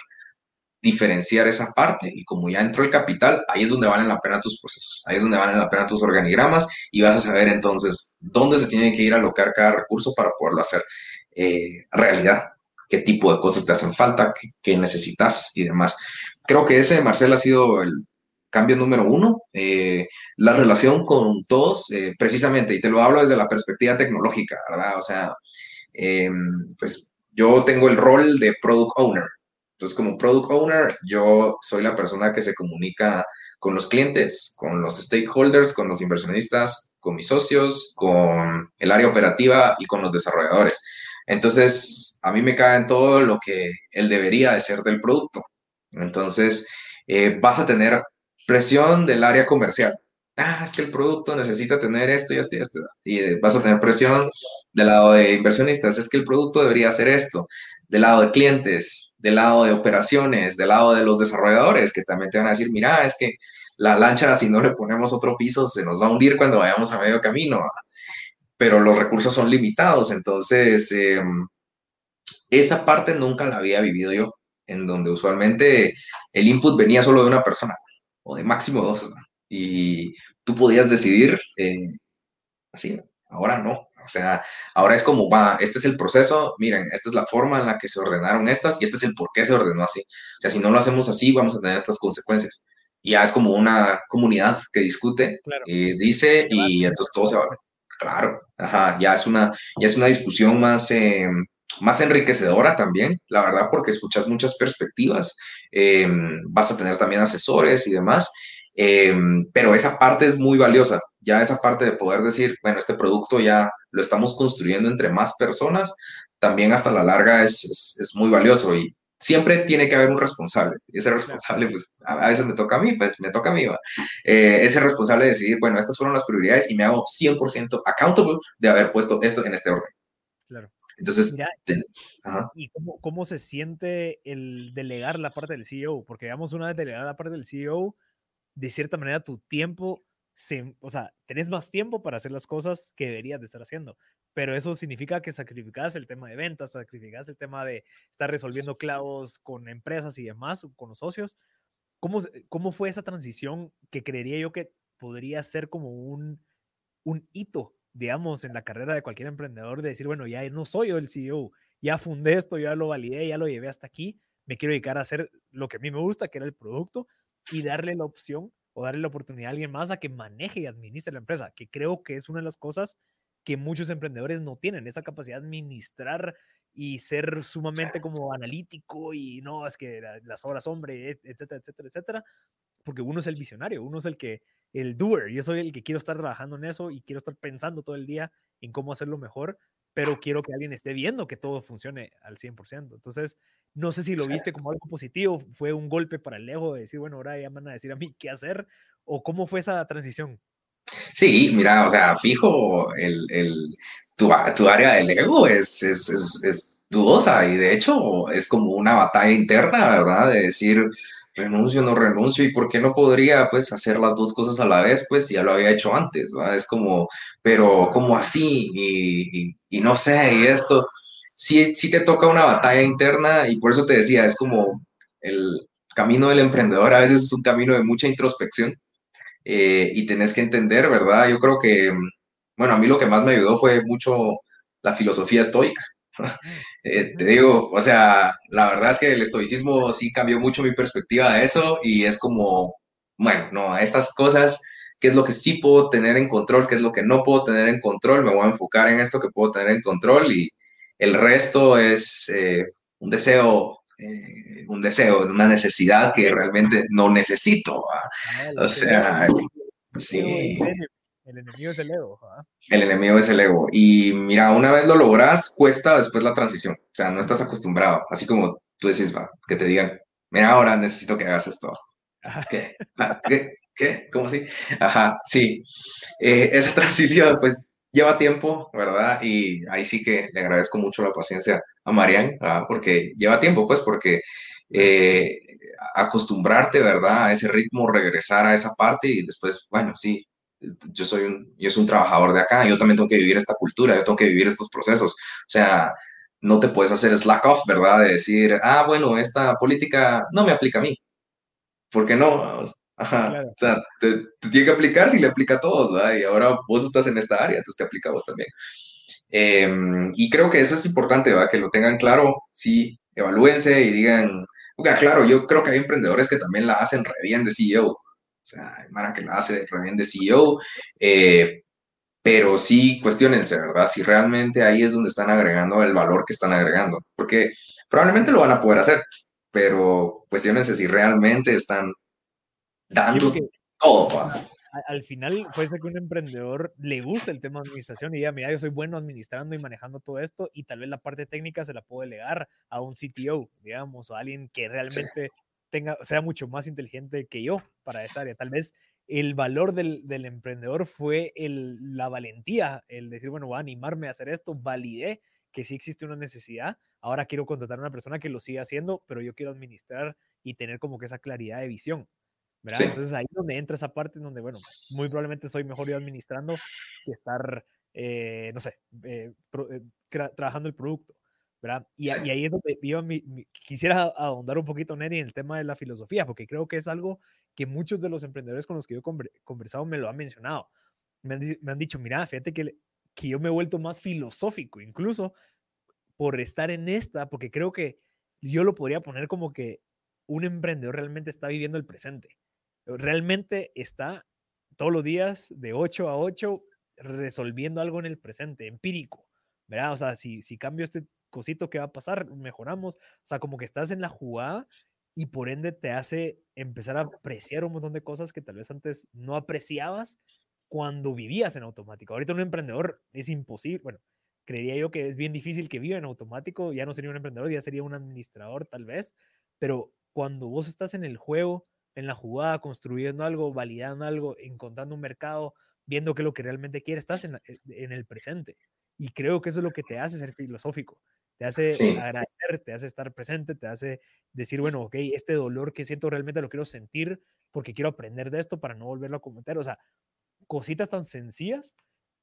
diferenciar esa parte y como ya entró el capital, ahí es donde valen la pena tus procesos, ahí es donde valen la pena tus organigramas y vas a saber entonces dónde se tiene que ir a alocar cada recurso para poderlo hacer eh, realidad, qué tipo de cosas te hacen falta, qué, qué, necesitas y demás. Creo que ese, Marcel, ha sido el, cambio número uno, eh, la relación con todos, eh, precisamente, y te lo hablo desde la perspectiva tecnológica, ¿verdad? O sea, eh, pues yo tengo el rol de product owner. Entonces, como product owner, yo soy la persona que se comunica con los clientes, con los stakeholders, con los inversionistas, con mis socios, con el área operativa y con los desarrolladores. Entonces, a mí me cae en todo lo que él debería de ser del producto. Entonces, vas a tener presión del área comercial. Ah, es que el producto necesita tener esto y esto y esto. Y vas a tener presión del lado de inversionistas. Es que el producto debería hacer esto. Del lado de clientes, del lado de operaciones, del lado de los desarrolladores, que también te van a decir, mira, es que la lancha, si no le ponemos otro piso, se nos va a hundir cuando vayamos a medio camino. Pero los recursos son limitados. Entonces, em, esa parte nunca la había vivido yo, en donde usualmente el input venía solo de una persona o de máximo dos. Y tú podías decidir eh, así, ahora no. O sea, ahora es como va, este es el proceso, miren, esta es la forma en la que se ordenaron estas y este es el por qué se ordenó así. O sea, si no lo hacemos así, vamos a tener estas consecuencias. Y ya es como una comunidad que discute, eh, dice, y entonces todo se va. Claro, ajá, ya es una, ya es una discusión más, eh, más enriquecedora también, la verdad, porque escuchas muchas perspectivas, eh, vas a tener también asesores y demás, eh, pero esa parte es muy valiosa, ya esa parte de poder decir, bueno, este producto ya lo estamos construyendo entre más personas, también hasta la larga es, es, es muy valioso y siempre tiene que haber un responsable. Y ese responsable, pues a veces me toca a mí, pues me toca a mí. Eh, ese responsable de decidir, bueno, estas fueron las prioridades y me hago 100% accountable de haber puesto esto en este orden. Claro. Entonces, ¿y cómo, cómo, se siente el delegar la parte del CEO? Porque, digamos, una vez delegada la parte del CEO, de cierta manera tu tiempo, se, o sea, tenés más tiempo para hacer las cosas que deberías de estar haciendo. Pero eso significa que sacrificas el tema de ventas, sacrificas el tema de estar resolviendo clavos con empresas y demás, con los socios. ¿Cómo, cómo fue esa transición que creería yo que podría ser como un, un hito digamos, en la carrera de cualquier emprendedor de decir, bueno, ya no soy yo el CEO, ya fundé esto, ya lo validé, ya lo llevé hasta aquí, me quiero dedicar a hacer lo que a mí me gusta, que era el producto, y darle la opción o darle la oportunidad a alguien más a que maneje y administre la empresa, que creo que es una de las cosas que muchos emprendedores no tienen, esa capacidad de administrar y ser sumamente como analítico y no, es que las obras hombre, etcétera, etcétera, etcétera, porque uno es el visionario, uno es el que el doer. Yo soy el que quiero estar trabajando en eso y quiero estar pensando todo el día en cómo hacerlo mejor, pero quiero que alguien esté viendo que todo funcione al 100%. Entonces, no sé si lo viste como algo positivo, fue un golpe para el ego de decir, bueno, ahora ya van a decir a mí qué hacer, o cómo fue esa transición. Sí, mira, o sea, fijo, el, el tu, tu, área del ego es, es, es, dudosa y de hecho es como una batalla interna, ¿verdad? De decir, renuncio, no renuncio, y por qué no podría, pues, hacer las dos cosas a la vez, pues, ya lo había hecho antes, ¿va? Es como, pero, como así? Y, y, no sé, y esto, sí, sí te toca una batalla interna, y por eso te decía, es como el camino del emprendedor, a veces es un camino de mucha introspección, eh, y tenés que entender, ¿verdad? Yo creo que, bueno, a mí lo que más me ayudó fue mucho la filosofía estoica. <laughs> Eh, te digo, o sea, la verdad es que el estoicismo sí cambió mucho mi perspectiva de eso y es como, bueno, no, estas cosas, qué es lo que sí puedo tener en control, qué es lo que no puedo tener en control, me voy a enfocar en esto que puedo tener en control y el resto es eh, un deseo, eh, un deseo, una necesidad que realmente no necesito. Ah, o sea, sí. El enemigo es el ego. El enemigo es el ego. Y mira, una vez lo logras, cuesta después la transición. O sea, no estás acostumbrado. Así como tú decís, va, que te digan, mira, ahora necesito que hagas esto. ¿Qué? Ah, ¿Qué? ¿Qué? ¿Cómo así? Ajá, sí. Eh, esa <laughs> transición, pues, lleva tiempo, ¿verdad? Y ahí sí que le agradezco mucho la paciencia a Marian, porque lleva tiempo, pues, porque eh, acostumbrarte, ¿verdad? A ese ritmo, regresar a esa parte y después, bueno, sí, yo soy un, yo soy un trabajador de acá, yo también tengo que vivir esta cultura, yo tengo que vivir estos procesos. O sea, no te puedes hacer slack off, ¿verdad? De decir, ah, bueno, esta política no me aplica a mí. ¿Por qué no? Ajá. O sea, te, tiene que aplicar si le aplica a todos, ¿verdad? Y ahora vos estás en esta área, entonces te aplica a vos también. Em, y creo que eso es importante, ¿verdad? Que lo tengan claro, sí, evalúense y digan, okay, claro, yo creo que hay emprendedores que también la hacen re bien de CEO, o sea, hay Mara que la hace también de CEO, eh, pero sí cuestionense, ¿verdad? Si realmente ahí es donde están agregando el valor que están agregando, porque probablemente lo van a poder hacer, pero cuestionense si realmente están dando todo. Al final puede ser que un emprendedor le guste el tema de administración y diga, mira, yo soy bueno administrando y manejando todo esto y tal vez la parte técnica se la puedo delegar a un CTO, digamos, o a alguien que realmente tenga, sea mucho más inteligente que yo para esa área. Tal vez el valor del, del emprendedor fue el, la valentía, el decir, bueno, voy a animarme a hacer esto, validé que sí existe una necesidad, ahora quiero contratar a una persona que lo siga haciendo, pero yo quiero administrar y tener como que esa claridad de visión. ¿Verdad? Entonces ahí es donde entra esa parte en donde, bueno, muy probablemente soy mejor yo administrando que estar, eh, no sé, eh, eh, trabajando el producto. Y, ahí es donde yo quisiera ahondar un poquito, Neri, en el tema de la filosofía, porque creo que es algo que muchos de los emprendedores con los que yo he conversado me lo han mencionado. Me han, dicho, mira, fíjate que, que yo me he vuelto más filosófico, incluso por estar en esta, porque creo que yo lo podría poner como que un emprendedor realmente está viviendo el presente. Realmente está todos los días de 8 a 8 resolviendo algo en el presente, empírico. ¿verdad? O sea, si, si cambio este cosito que va a pasar, mejoramos. O sea, como que estás en la jugada y por ende te hace empezar a apreciar un montón de cosas que tal vez antes no apreciabas cuando vivías en automático. Ahorita un emprendedor es imposible, bueno, creería yo que es bien difícil que viva en automático, ya no sería un emprendedor, ya sería un administrador tal vez, pero cuando vos estás en el juego, en la jugada, construyendo algo, validando algo, encontrando un mercado, viendo qué es lo que realmente quieres, estás en, en el presente. Y creo que eso es lo que te hace ser filosófico te hace agradecer, te hace estar presente, te hace decir, bueno, ok, este dolor que siento realmente lo quiero sentir porque quiero aprender de esto para no volverlo a cometer. O sea, cositas tan sencillas,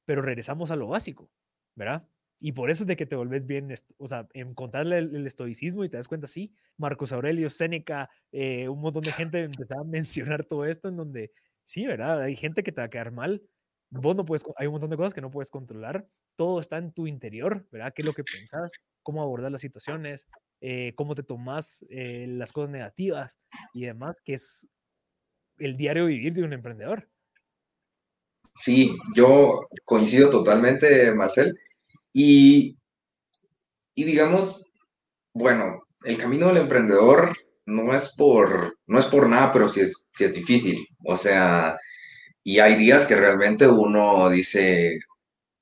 pero regresamos a lo básico, ¿verdad? Y por eso es de que te volvés bien, o sea, encontrarle el, estoicismo y te das cuenta, sí, Marcos Aurelio, Séneca, eh, un montón de <laughs> gente empezaba a mencionar todo esto en donde, sí, ¿verdad? Hay gente que te va a quedar mal, vos no puedes, hay un montón de cosas que no puedes controlar, todo está en tu interior, ¿verdad? ¿Qué es lo que pensás? ¿Cómo abordar las situaciones? Eh, ¿Cómo te tomas eh, las cosas negativas y demás? Que es el diario vivir de un emprendedor. Sí, yo coincido totalmente, Marcel. Y, y digamos, bueno, el camino del emprendedor no es por, no es por nada, pero sí es, sí es difícil. O sea, y hay días que realmente uno dice,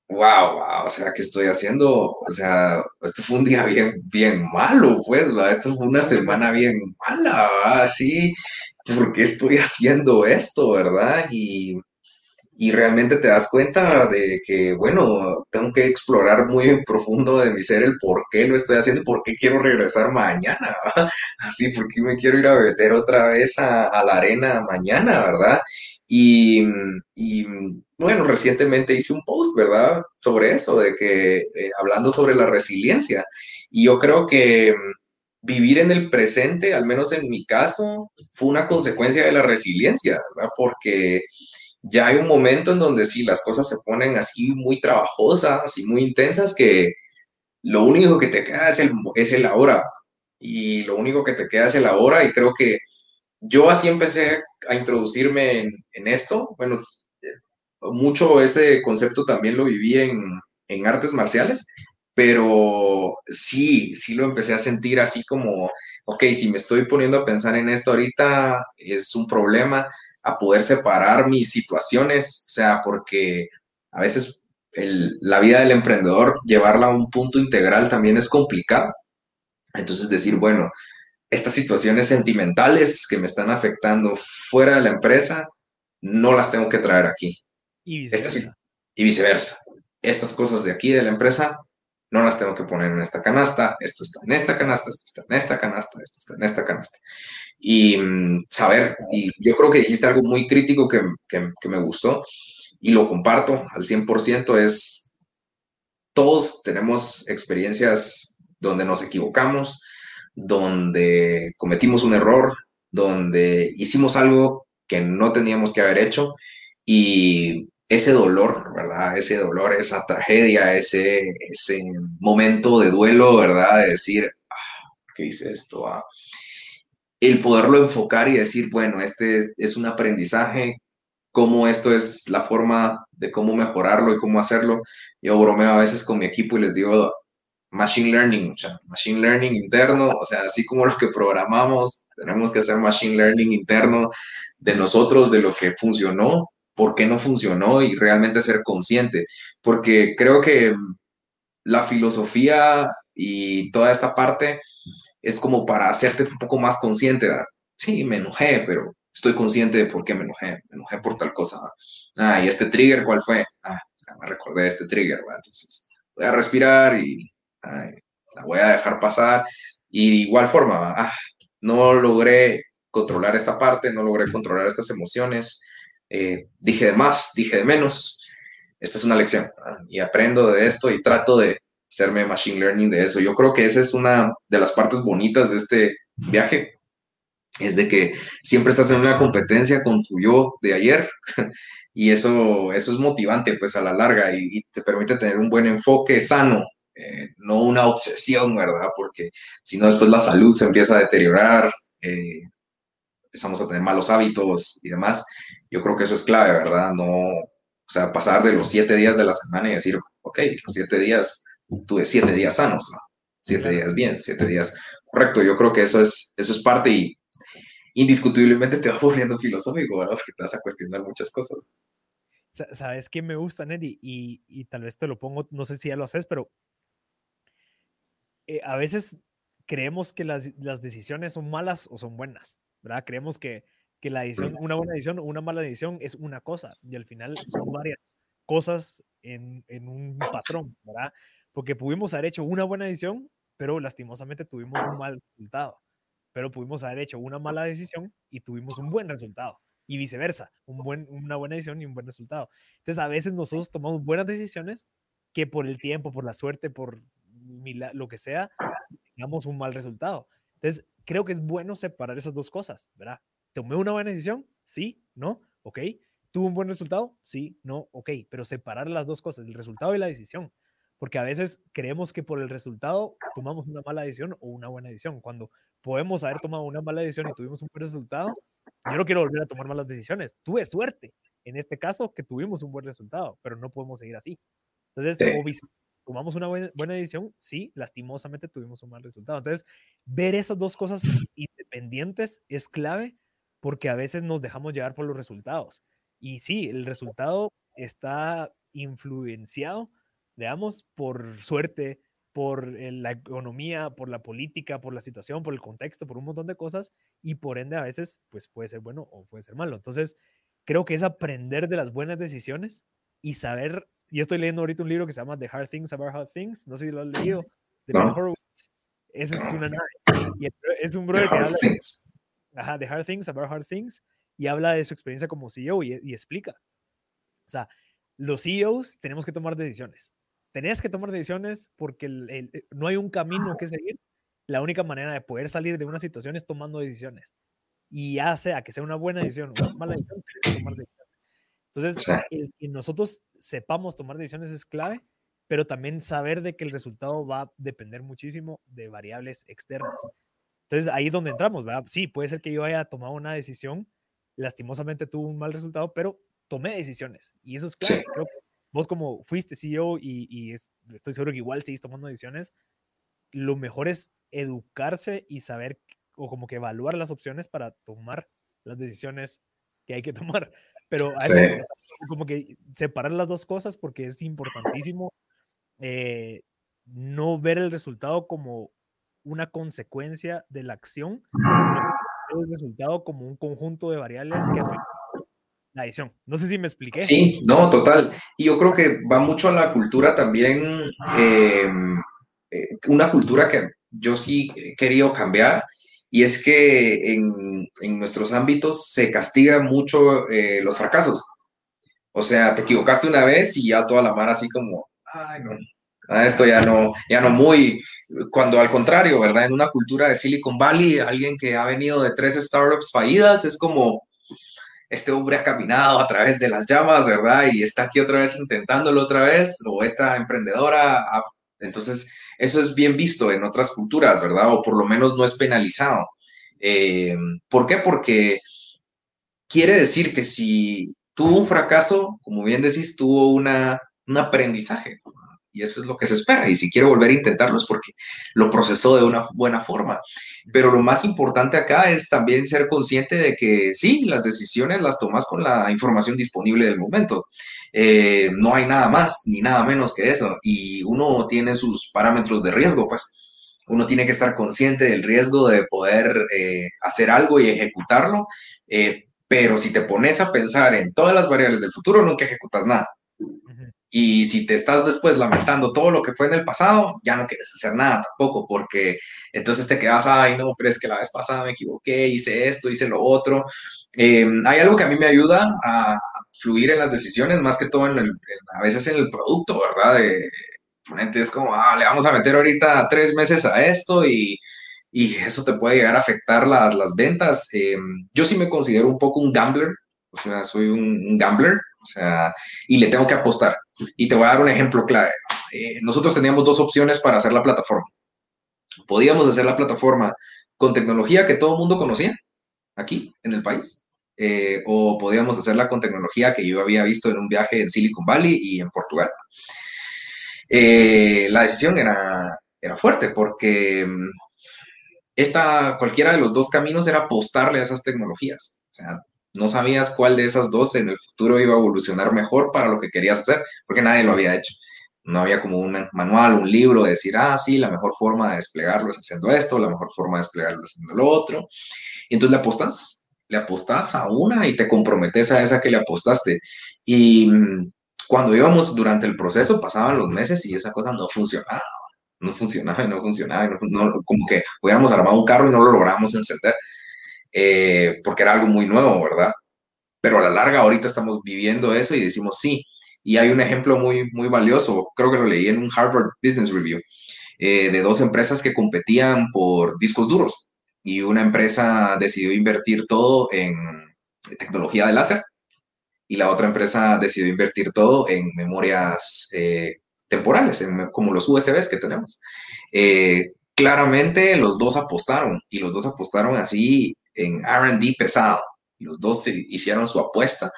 wow, o sea, ¿qué estoy haciendo? O sea, este fue un día bien, bien malo, pues, ¿va? Esto fue una semana bien mala, así, ¿por qué estoy haciendo esto, verdad? Y, y realmente te das cuenta de que, bueno, tengo que explorar muy profundo de mi ser el por qué lo estoy haciendo y por qué quiero regresar mañana, <laughs> así, por qué me quiero ir a meter otra vez a, la arena mañana, ¿verdad? Y, bueno, recientemente hice un post, ¿verdad? Sobre eso, de que eh, hablando sobre la resiliencia. Y yo creo que vivir en el presente, al menos en mi caso, fue una consecuencia de la resiliencia, ¿verdad? Porque ya hay un momento en donde sí, las cosas se ponen así muy trabajosas y muy intensas que lo único que te queda es el, es el ahora. Y lo único que te queda es el ahora y creo que yo así empecé a introducirme en, en esto. Bueno, mucho ese concepto también lo viví en, en artes marciales, pero sí, sí lo empecé a sentir así como, ok, si me estoy poniendo a pensar en esto ahorita, es un problema a poder separar mis situaciones, o sea, porque a veces la vida del emprendedor, llevarla a un punto integral también es complicado. Entonces decir, bueno, estas situaciones sentimentales que me están afectando fuera de la empresa, no las tengo que traer aquí. Y viceversa. y viceversa. Estas cosas de aquí de la empresa, no las tengo que poner en esta canasta, esto está en esta canasta, esto está en esta canasta, esto está en esta canasta. Y mm, saber, y yo creo que dijiste algo muy crítico que, que me gustó y lo comparto al 100%, es todos tenemos experiencias donde nos equivocamos, donde cometimos un error, donde hicimos algo que no teníamos que haber hecho y ese dolor, ¿verdad? Ese dolor, esa tragedia, ese, ese momento de duelo, ¿verdad? De decir, ah, ¿qué hice esto? Ah. El poderlo enfocar y decir, bueno, este es un aprendizaje, cómo esto es la forma de cómo mejorarlo y cómo hacerlo. Yo bromeo a veces con mi equipo y les digo, machine learning, machine learning interno, o sea, así como lo que programamos, tenemos que hacer machine learning interno de nosotros, de lo que funcionó, por qué no funcionó y realmente ser consciente, porque creo que la filosofía y toda esta parte es como para hacerte un poco más consciente. Sí, me enojé, pero estoy consciente de por qué me enojé. Me enojé por tal cosa. Ah, y este trigger, ¿cuál fue? Ah, me recordé este trigger. Entonces, voy a respirar y la voy a dejar pasar. Y de igual forma, ah, no logré controlar esta parte, no logré controlar estas emociones. Eh, dije de más, dije de menos. Esta es una lección y aprendo de esto y trato de hacerme machine learning de eso. Yo creo que esa es una de las partes bonitas de este viaje, es de que siempre estás en una competencia con tu yo de ayer <laughs> y eso, eso es motivante pues a la larga y, te permite tener un buen enfoque sano, eh, no una obsesión, ¿verdad? Porque si no después la salud se empieza a deteriorar, eh, empezamos a tener malos hábitos y demás. Yo creo que eso es clave, ¿verdad? No, o sea, pasar de los siete días de la semana y decir, ok, los siete días, tuve siete días sanos, ¿no? Siete días bien, siete días correcto. Yo creo que eso es, eso es parte y indiscutiblemente te va volviendo filosófico, ¿verdad? Porque te vas a cuestionar muchas cosas. ¿Sabes qué me gusta, Neri? Y, y, tal vez te lo pongo, no sé si ya lo haces, pero eh, a veces creemos que las, las, decisiones son malas o son buenas, ¿verdad? Creemos que, que la decisión, una buena decisión o una mala decisión es una cosa y al final son varias cosas en, en un patrón, ¿verdad? Porque pudimos haber hecho una buena decisión, pero lastimosamente tuvimos un mal resultado pero pudimos haber hecho una mala decisión y tuvimos un buen resultado. Y viceversa, un buen, una buena decisión y un buen resultado. Entonces, a veces nosotros tomamos buenas decisiones que por el tiempo, por la suerte, por lo que sea, tengamos un mal resultado. Entonces, creo que es bueno separar esas dos cosas, ¿verdad? ¿Tomé una buena decisión? Sí, no, ok. ¿Tuvo un buen resultado? Sí, no, ok. Pero separar las dos cosas, el resultado y la decisión porque a veces creemos que por el resultado tomamos una mala decisión o una buena decisión. Cuando podemos haber tomado una mala decisión y tuvimos un buen resultado, yo no quiero volver a tomar malas decisiones. Tuve suerte en este caso que tuvimos un buen resultado, pero no podemos seguir así. Entonces, tomamos una buena, buena decisión, sí, lastimosamente tuvimos un mal resultado. Entonces, ver esas dos cosas independientes es clave porque a veces nos dejamos llevar por los resultados. Y sí, el resultado está influenciado digamos, por suerte, por la economía, por la política, por la situación, por el contexto, por un montón de cosas y por ende a veces pues puede ser bueno o puede ser malo. Entonces, creo que es aprender de las buenas decisiones y saber, yo estoy leyendo ahorita un libro que se llama The Hard Things About Hard Things, no sé si lo has leído, de Ben Horowitz. Ese es una nave. Y es un brother que habla de, ajá, The Hard Things About Hard Things y habla de su experiencia como CEO y, y explica. O sea, los CEOs tenemos que tomar decisiones tenés que tomar decisiones porque eh, no hay un camino que seguir. La única manera de poder salir de una situación es tomando decisiones. Y ya sea que sea una buena decisión o una mala decisión, tienes que tomar decisiones. Entonces, el que nosotros sepamos tomar decisiones es clave, pero también saber de que el resultado va a depender muchísimo de variables externas. Entonces, ahí es donde entramos, ¿verdad? Sí, puede ser que yo haya tomado una decisión, lastimosamente tuvo un mal resultado, pero tomé decisiones. Y eso es clave. Creo que vos como fuiste CEO y, y estoy seguro que igual seguís tomando decisiones, lo mejor es educarse y saber o como que evaluar las opciones para tomar las decisiones que hay que <laughs> tomar. Pero como que separar las dos cosas porque es importantísimo eh, no ver el resultado como una consecuencia de la acción, sino el resultado como un conjunto de variables que afectan la decisión. No sé si me expliqué. Sí, no, total. Y yo creo que va mucho a la cultura también, em, eh, una cultura que yo sí he querido cambiar y es que en, en nuestros ámbitos se castiga mucho eh, los fracasos. O sea, te equivocaste una vez y ya toda la mar así como, ay, no, ah, esto ya no, ya no muy, cuando al contrario, ¿verdad? En una cultura de Silicon Valley, alguien que ha venido de tres startups fallidas es como, este hombre ha caminado a través de las llamas, ¿verdad? Y está aquí otra vez intentándolo otra vez, o esta emprendedora, entonces eso es bien visto en otras culturas, ¿verdad? O por lo menos no es penalizado. Eh, ¿Por qué? Porque quiere decir que si tuvo un fracaso, como bien decís, tuvo un aprendizaje. Y eso es lo que se espera. Y si quiere volver a intentarlo es porque lo procesó de una buena forma. Pero lo más importante acá es también ser consciente de que sí, las decisiones las tomas con la información disponible del momento. Eh, no hay nada más ni nada menos que eso. Y uno tiene sus parámetros de riesgo, pues. Uno tiene que estar consciente del riesgo de poder eh, hacer algo y ejecutarlo. Eh, pero si te pones a pensar en todas las variables del futuro, nunca ejecutas nada. Y si te estás después lamentando todo lo que fue en el pasado, ya no quieres hacer nada tampoco, porque entonces te quedas, ay, no, pero es que la vez pasada me equivoqué, hice esto, hice lo otro. Em, hay algo que a mí me ayuda a fluir en las decisiones, más que todo en el, a veces en el producto, ¿verdad? De, es como, ah, le vamos a meter ahorita tres meses a esto y, y eso te puede llegar a afectar las, las ventas. Em, yo sí me considero un poco un gambler, o sea, soy un gambler, o sea, y le tengo que apostar. Y te voy a dar un ejemplo clave. Eh, nosotros teníamos dos opciones para hacer la plataforma. Podíamos hacer la plataforma con tecnología que todo el mundo conocía aquí en el país, eh, o podíamos hacerla con tecnología que yo había visto en un viaje en Silicon Valley y en Portugal. Eh, la decisión era, era fuerte porque mm, esta, cualquiera de los dos caminos era apostarle a esas tecnologías. O sea, no sabías cuál de esas dos en el futuro iba a evolucionar mejor para lo que querías hacer, porque nadie lo había hecho. No había como un manual, un libro de decir, ah, sí, la mejor forma de desplegarlo es haciendo esto, la mejor forma de desplegarlo es haciendo lo otro. Y entonces le apostas, le apostas a una y te comprometes a esa que le apostaste. Y mm, cuando íbamos durante el proceso, pasaban los meses y esa cosa no funcionaba. No funcionaba y no funcionaba. como que hubiéramos armado un carro y no lo lográbamos encender. Eh, porque era algo muy nuevo, ¿verdad? Pero a la larga ahorita estamos viviendo eso y decimos sí. Y hay un ejemplo muy, muy valioso, creo que lo leí en un Harvard Business Review, eh, de dos empresas que competían por discos duros. Y una empresa decidió invertir todo en tecnología de láser y la otra empresa decidió invertir todo en memorias eh, temporales, como los USBs que tenemos. claramente los dos apostaron y los dos apostaron así en RD pesado. Los dos hicieron su apuesta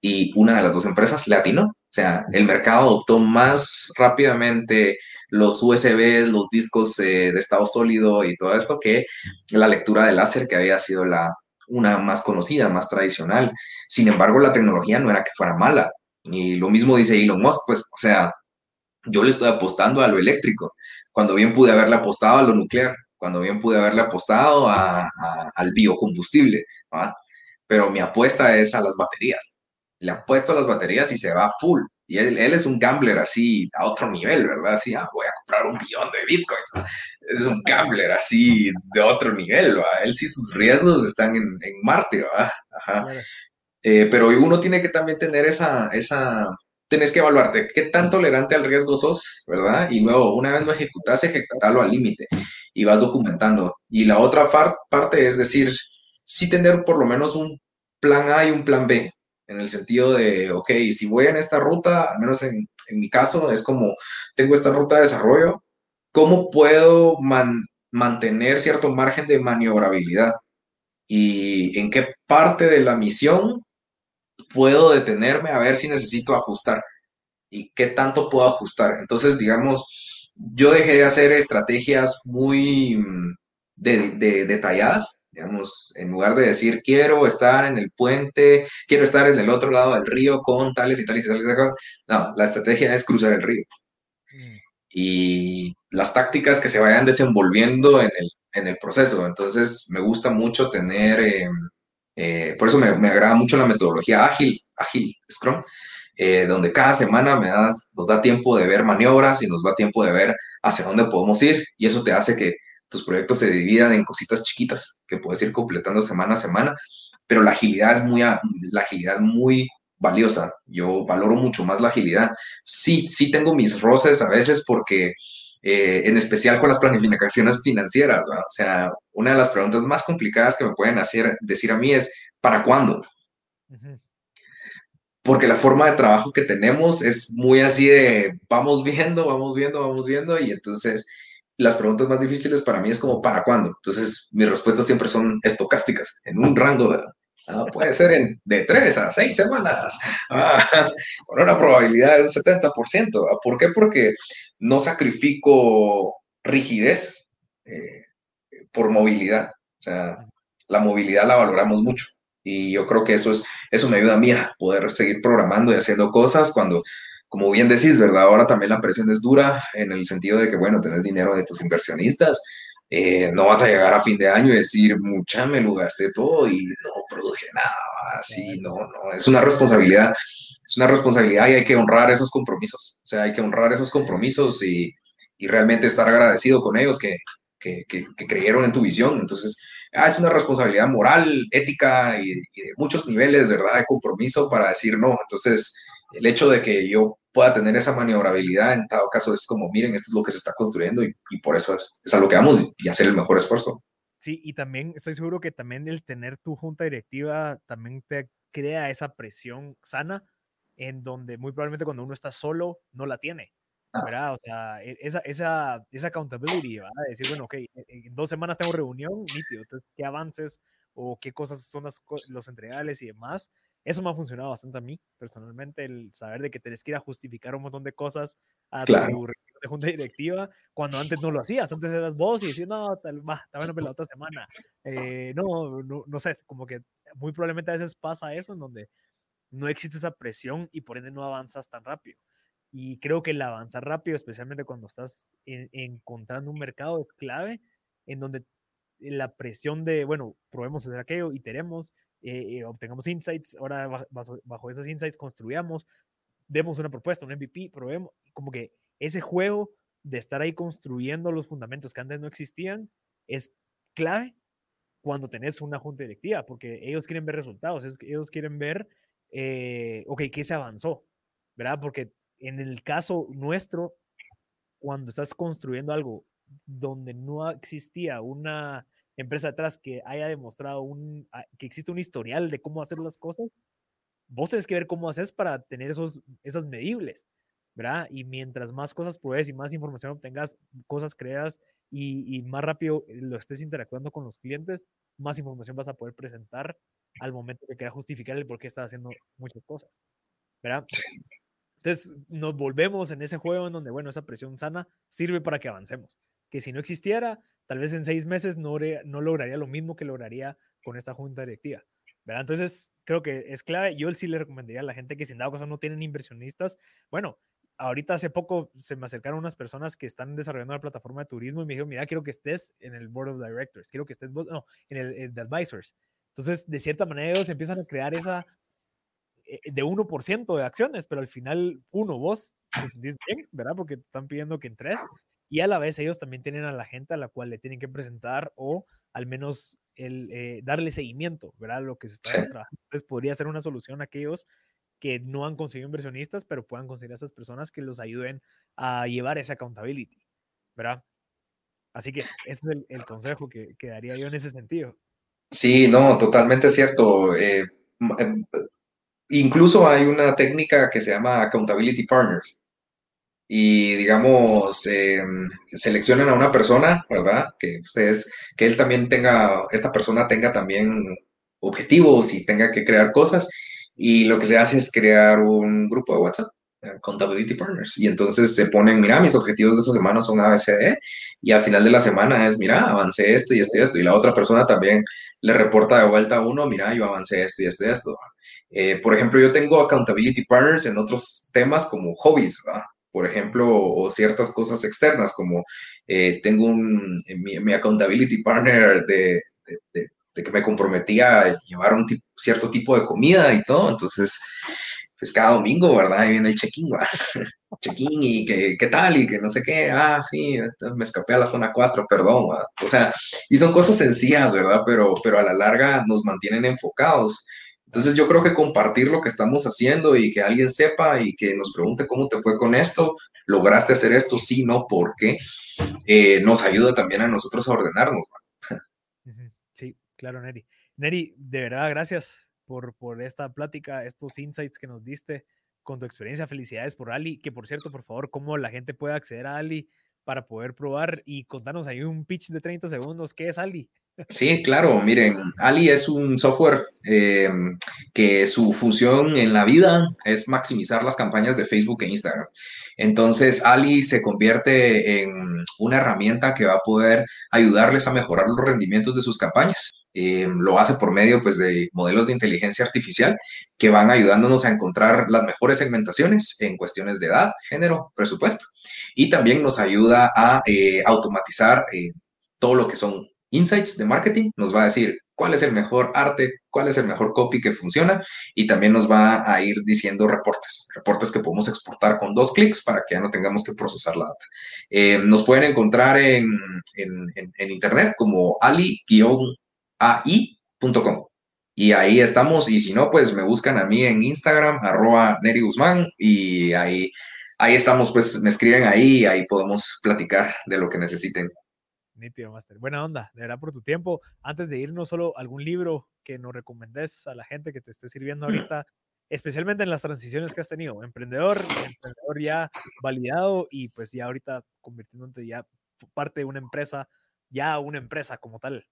y una de las dos empresas le atinó. O sea, el mercado adoptó más rápidamente los USBs, los discos eh, de estado sólido y todo esto que la lectura de láser que había sido la una más conocida, más tradicional. Sin embargo, la tecnología no era que fuera mala. Y lo mismo dice Elon Musk, pues, o sea, yo le estoy apostando a lo eléctrico, cuando bien pude haberle apostado a lo nuclear cuando bien pude haberle apostado al biocombustible, pero mi apuesta es a las baterías. Le apuesto a las baterías y se va full. Y él, es un gambler así a otro nivel, ¿verdad? Así, ah, voy a comprar un billón de bitcoins. Es un gambler así de otro nivel, ¿va? Él sí sus riesgos están en, Marte, ¿va? Ajá. Eh, pero uno tiene que también tener esa, esa, tenés que evaluarte qué tan tolerante al riesgo sos, ¿verdad? Y luego, una vez lo ejecutas, ejecutarlo al límite y vas documentando. Y la otra parte es decir, sí tener por lo menos un plan A y un plan B. en el sentido de, ok, si voy en esta ruta, al menos en, en mi caso, es como, tengo esta ruta de desarrollo, ¿cómo puedo mantener cierto margen de maniobrabilidad? ¿Y en qué parte de la misión puedo detenerme a ver si necesito ajustar? ¿Y qué tanto puedo ajustar? Entonces, digamos, yo dejé de hacer estrategias muy mm, detalladas Digamos, en lugar de decir quiero estar en el puente, quiero estar en el otro lado del río con tales y tales y tales cosas, no, la estrategia es cruzar el río. Mm. Y las tácticas que se vayan desenvolviendo en el, en el proceso. Entonces, me gusta mucho tener, eh, eh, por eso me, me, agrada mucho la metodología ágil, ágil, Scrum, eh, donde cada semana nos da tiempo de ver maniobras y nos da tiempo de ver hacia dónde podemos ir. Y eso te hace que tus proyectos se dividan en cositas chiquitas que puedes ir completando semana a semana, pero la agilidad es muy, la agilidad muy valiosa. Yo valoro mucho más la agilidad. Sí, sí tengo mis roces a veces porque, eh, en especial con las planificaciones financieras, o sea, una de las preguntas más complicadas que me pueden hacer, decir a mí es, ¿para cuándo? Porque la forma de trabajo que tenemos es muy así de, vamos viendo, vamos viendo, vamos viendo, y entonces las preguntas más difíciles para mí es como, ¿para cuándo? Entonces, mis respuestas siempre son estocásticas, en un rango de... Ah, puede ser de tres a seis semanas, ah, con una probabilidad del 70%. Ah, ¿Por qué? Porque no sacrifico rigidez eh, por movilidad. O sea, la movilidad la valoramos mucho. Y yo creo que eso, es, eso me ayuda a mí a poder seguir programando y haciendo cosas cuando como bien decís, ¿verdad? Ahora también la presión es dura en el sentido de que, bueno, tenés dinero de tus inversionistas, eh, no vas a llegar a fin de año y decir, mucha, me lo gasté todo y no produje nada, así, no, no, es una responsabilidad, es una responsabilidad y hay que honrar esos compromisos, o sea, hay que honrar esos compromisos y, y realmente estar agradecido con ellos que, que, que, creyeron en tu visión, entonces, ah, es una responsabilidad moral, ética y, de muchos niveles, ¿verdad? De compromiso para decir no, entonces el hecho de que yo pueda tener esa maniobrabilidad en dado caso es como, miren, esto es lo que se está construyendo y, por eso es, es, a lo que vamos y hacer el mejor esfuerzo. Sí, y también estoy seguro que también el tener tu junta directiva también te crea esa presión sana en donde muy probablemente cuando uno está solo no la tiene. Ah. ¿verdad? O sea, e, esa, esa, esa accountability, ¿verdad? Decir, bueno, ok, en dos semanas tengo reunión, nítido, entonces, ¿qué avances o qué cosas son las, los entregables y demás? Eso me ha funcionado bastante a mí, personalmente, el saber de que tenés que ir a justificar un montón de cosas a tu de junta directiva, cuando antes no lo hacías, antes eras vos y decías, no, tal, va, está bueno la otra semana. Eh, no, no, no sé, como que muy probablemente a veces pasa eso en donde no existe esa presión y por ende no avanzas tan rápido. Y creo que el avanzar rápido, especialmente cuando estás encontrando un mercado, es clave, en donde la presión de, bueno, probemos hacer aquello, iteremos, eh, obtengamos insights, ahora bajo, esos insights construyamos, demos una propuesta, un MVP, probemos, como que ese juego de estar ahí construyendo los fundamentos que antes no existían es clave cuando tenés una junta directiva, porque ellos quieren ver resultados, ellos, quieren ver, eh, ok, ¿qué se avanzó? ¿Verdad? Porque en el caso nuestro, cuando estás construyendo algo donde no existía una empresa atrás que haya demostrado un, ah, que existe un historial de cómo hacer las cosas, vos tenés que ver cómo haces para tener esos, esas medibles, ¿verdad? Y mientras más cosas pruebes y más información obtengas, cosas creas y, y, más rápido lo estés interactuando con los clientes, más información vas a poder presentar al momento que quieras justificar el por qué estás haciendo muchas cosas, ¿verdad? Entonces nos volvemos en ese juego en donde, bueno, esa presión sana sirve para que avancemos. Que si no existiera, tal vez en seis meses no, no lograría lo mismo que lograría con esta junta directiva. ¿verdad? Entonces, creo que es clave. Yo sí le recomendaría a la gente que si en dado caso no tienen inversionistas, bueno, ahorita hace poco se me acercaron unas personas que están desarrollando una plataforma de turismo y me dijeron, mira, quiero que estés en el board of directors, quiero que estés no, en el, de advisors. Entonces, de cierta manera, ellos empiezan a crear esa eh, de 1% de acciones, pero al final, uno, vos te sentís bien, ¿verdad? Porque están pidiendo que entres y a la vez ellos también tienen a la gente a la cual le tienen que presentar o al menos el, eh, darle seguimiento, ¿verdad? Lo que se está trabajando. Entonces podría ser una solución a aquellos que no han conseguido inversionistas, pero puedan conseguir a esas personas que los ayuden a llevar esa accountability, ¿verdad? Así que ese es el, consejo que, que, daría yo en ese sentido. Sí, no, totalmente cierto. Eh, em, incluso hay una técnica que se llama accountability partners. Y digamos, em, seleccionan a una persona, ¿verdad? Que ustedes, que él también tenga, esta persona tenga también objetivos y tenga que crear cosas. Y lo que se hace es crear un grupo de WhatsApp Accountability Partners. Y entonces se ponen, mira, mis objetivos de esta semana son ABCD y al final de la semana es, mira, avancé esto y esto y esto. Y la otra persona también le reporta de vuelta a uno, mira, yo avancé esto y esto y esto. Eh, por ejemplo, yo tengo Accountability Partners en otros temas como hobbies, por ejemplo, o ciertas cosas externas, como eh, tengo un, mi, Accountability Partner de, de, que me comprometía a llevar un cierto tipo de comida y todo. Entonces, pues cada domingo, ¿verdad? Ahí viene el check-in, <laughs> check-in y que, qué tal y que no sé qué, ah, sí, me escapé a la zona 4, perdón, o sea, y son cosas sencillas, ¿verdad? Pero, pero a la larga nos mantienen enfocados. Entonces yo creo que compartir lo que estamos haciendo y que alguien sepa y que nos pregunte cómo te fue con esto, lograste hacer esto, sí, no, porque eh, nos ayuda también a nosotros a ordenarnos. Sí, claro, Neri. Neri, de verdad, gracias por, por esta plática, estos insights que nos diste con tu experiencia. Felicidades por Ali, que por cierto, por favor, cómo la gente puede acceder a Ali para poder probar y contarnos ahí un pitch de 30 segundos. ¿Qué es Ali? Sí, claro, miren, Ali es un software eh, que su función en la vida es maximizar las campañas de Facebook e Instagram. Entonces, Ali se convierte en una herramienta que va a poder ayudarles a mejorar los rendimientos de sus campañas. Eh, lo hace por medio pues, de modelos de inteligencia artificial que van ayudándonos a encontrar las mejores segmentaciones en cuestiones de edad, género, presupuesto. Y también nos ayuda a eh, automatizar todo lo que son insights de marketing, nos va a decir cuál es el mejor arte, cuál es el mejor copy que funciona y también nos va a ir diciendo reportes, reportes que podemos exportar con dos clics para que ya no tengamos que procesar la data. Eh, nos pueden encontrar en, internet como ali-ai.com. Y ahí estamos, y si no, pues me buscan a mí en Instagram, arroba Neri Guzmán, y ahí, ahí estamos, pues me escriben ahí y ahí podemos platicar de lo que necesiten. Nítido, Master. Buena onda, de verdad por tu tiempo. Antes de irnos, solo algún libro que nos recomendes a la gente que te esté sirviendo <clears throat> ahorita, especialmente en las transiciones que has tenido. Emprendedor, emprendedor ya validado y pues ya ahorita convirtiéndote ya parte de una empresa, ya una empresa como tal.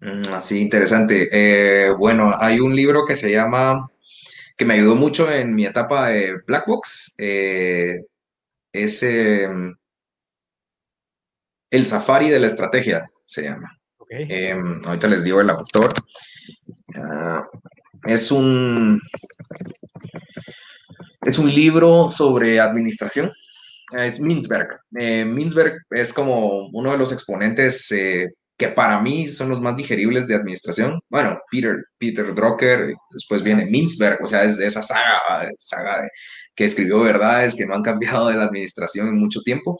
Mm, así, interesante. Eh, bueno, hay un libro que se llama, que me ayudó mucho en mi etapa de Blackbox. Eh, ese el Safari de la Estrategia se llama. Em, ahorita les digo el autor. Ah, es un es un libro sobre administración. Es Mintzberg. Eh, Mintzberg es como uno de los exponentes eh, que para mí son los más digeribles de administración. Bueno, Peter, Peter Drucker, después viene Mintzberg, o sea, es de esa saga, saga que escribió verdades que no han cambiado de la administración en mucho tiempo.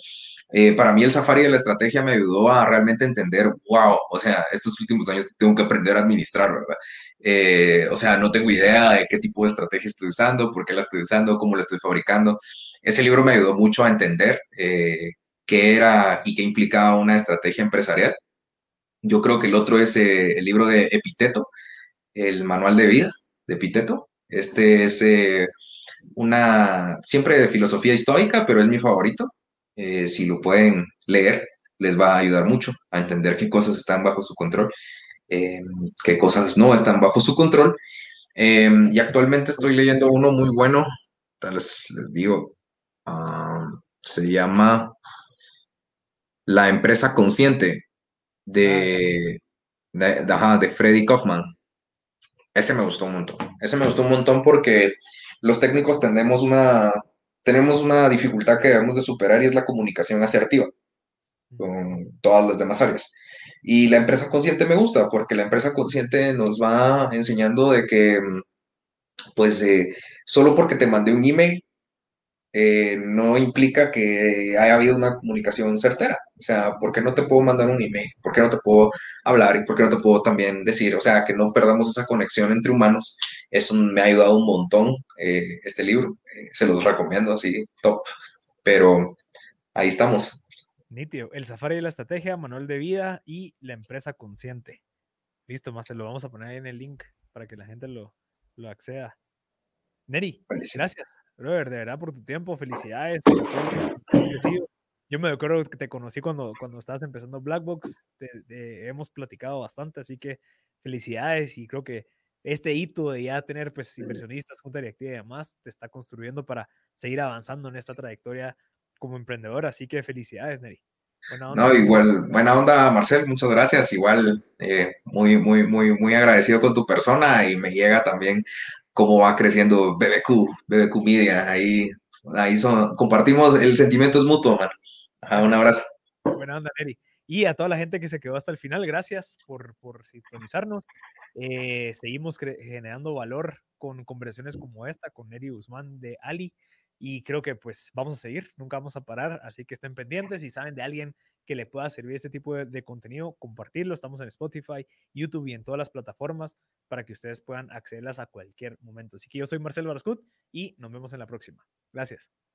Eh, para mí el Safari de la estrategia me ayudó a realmente entender, wow, o sea, estos últimos años tengo que aprender a administrar, ¿verdad? Eh, o sea, no tengo idea de qué tipo de estrategia estoy usando, por qué la estoy usando, cómo la estoy fabricando. Ese libro me ayudó mucho a entender eh, qué era y qué implicaba una estrategia empresarial. Yo creo que el otro es el libro de Epiteto, el manual de vida de Epiteto. Este es una, siempre de filosofía histórica, pero es mi favorito. Eh, si lo pueden leer, les va a ayudar mucho a entender qué cosas están bajo su control, eh, qué cosas no están bajo su control. Eh, y actualmente estoy leyendo uno muy bueno, les, les digo, ah, se llama La empresa consciente de, de, de Freddy Kaufman. Ese me gustó un montón. Ese me gustó un montón porque los técnicos tendemos una tenemos una dificultad que debemos de superar y es la comunicación asertiva con todas las demás áreas. Y la empresa consciente me gusta porque la empresa consciente nos va enseñando de que, pues, eh, solo porque te mandé un email eh, no implica que haya habido una comunicación certera. O sea, ¿por qué no te puedo mandar un email? ¿Por qué no te puedo hablar? ¿Y por qué no te puedo también decir? O sea, que no perdamos esa conexión entre humanos. Eso me ha ayudado un montón eh, este libro. Eh, se los recomiendo así, top. Pero ahí estamos. Nítido. El Safari de la Estrategia, Manual de Vida y la Empresa Consciente. Listo, más se lo vamos a poner ahí en el link para que la gente lo, lo acceda. Neri, gracias, brother, de verdad por tu tiempo, felicidades Yo me acuerdo que te conocí cuando, cuando estabas empezando Blackbox, hemos platicado bastante, así que felicidades y creo que este hito de ya tener pues inversionistas, junta directiva y demás, te está construyendo para seguir avanzando en esta trayectoria como emprendedor, así que felicidades, Neri. No, igual, buena onda, Marcel, muchas gracias. Igual, eh, muy, muy, muy, muy agradecido con tu persona y me llega también cómo va creciendo BBQ, BBQ Media. Ahí, ahí son, compartimos, el sentimiento es mutuo, man. un abrazo. Buena onda, Neri. Y a toda la gente que se quedó hasta el final, gracias por, por sintonizarnos. Eh, seguimos generando valor con conversaciones como esta, con Neri Guzmán de Ali y creo que pues vamos a seguir, nunca vamos a parar, así que estén pendientes y saben de alguien que le pueda servir este tipo de, contenido, compartirlo, estamos en Spotify, YouTube y en todas las plataformas para que ustedes puedan accederlas a cualquier momento. Así que yo soy Marcelo Barascut y nos vemos en la próxima. Gracias.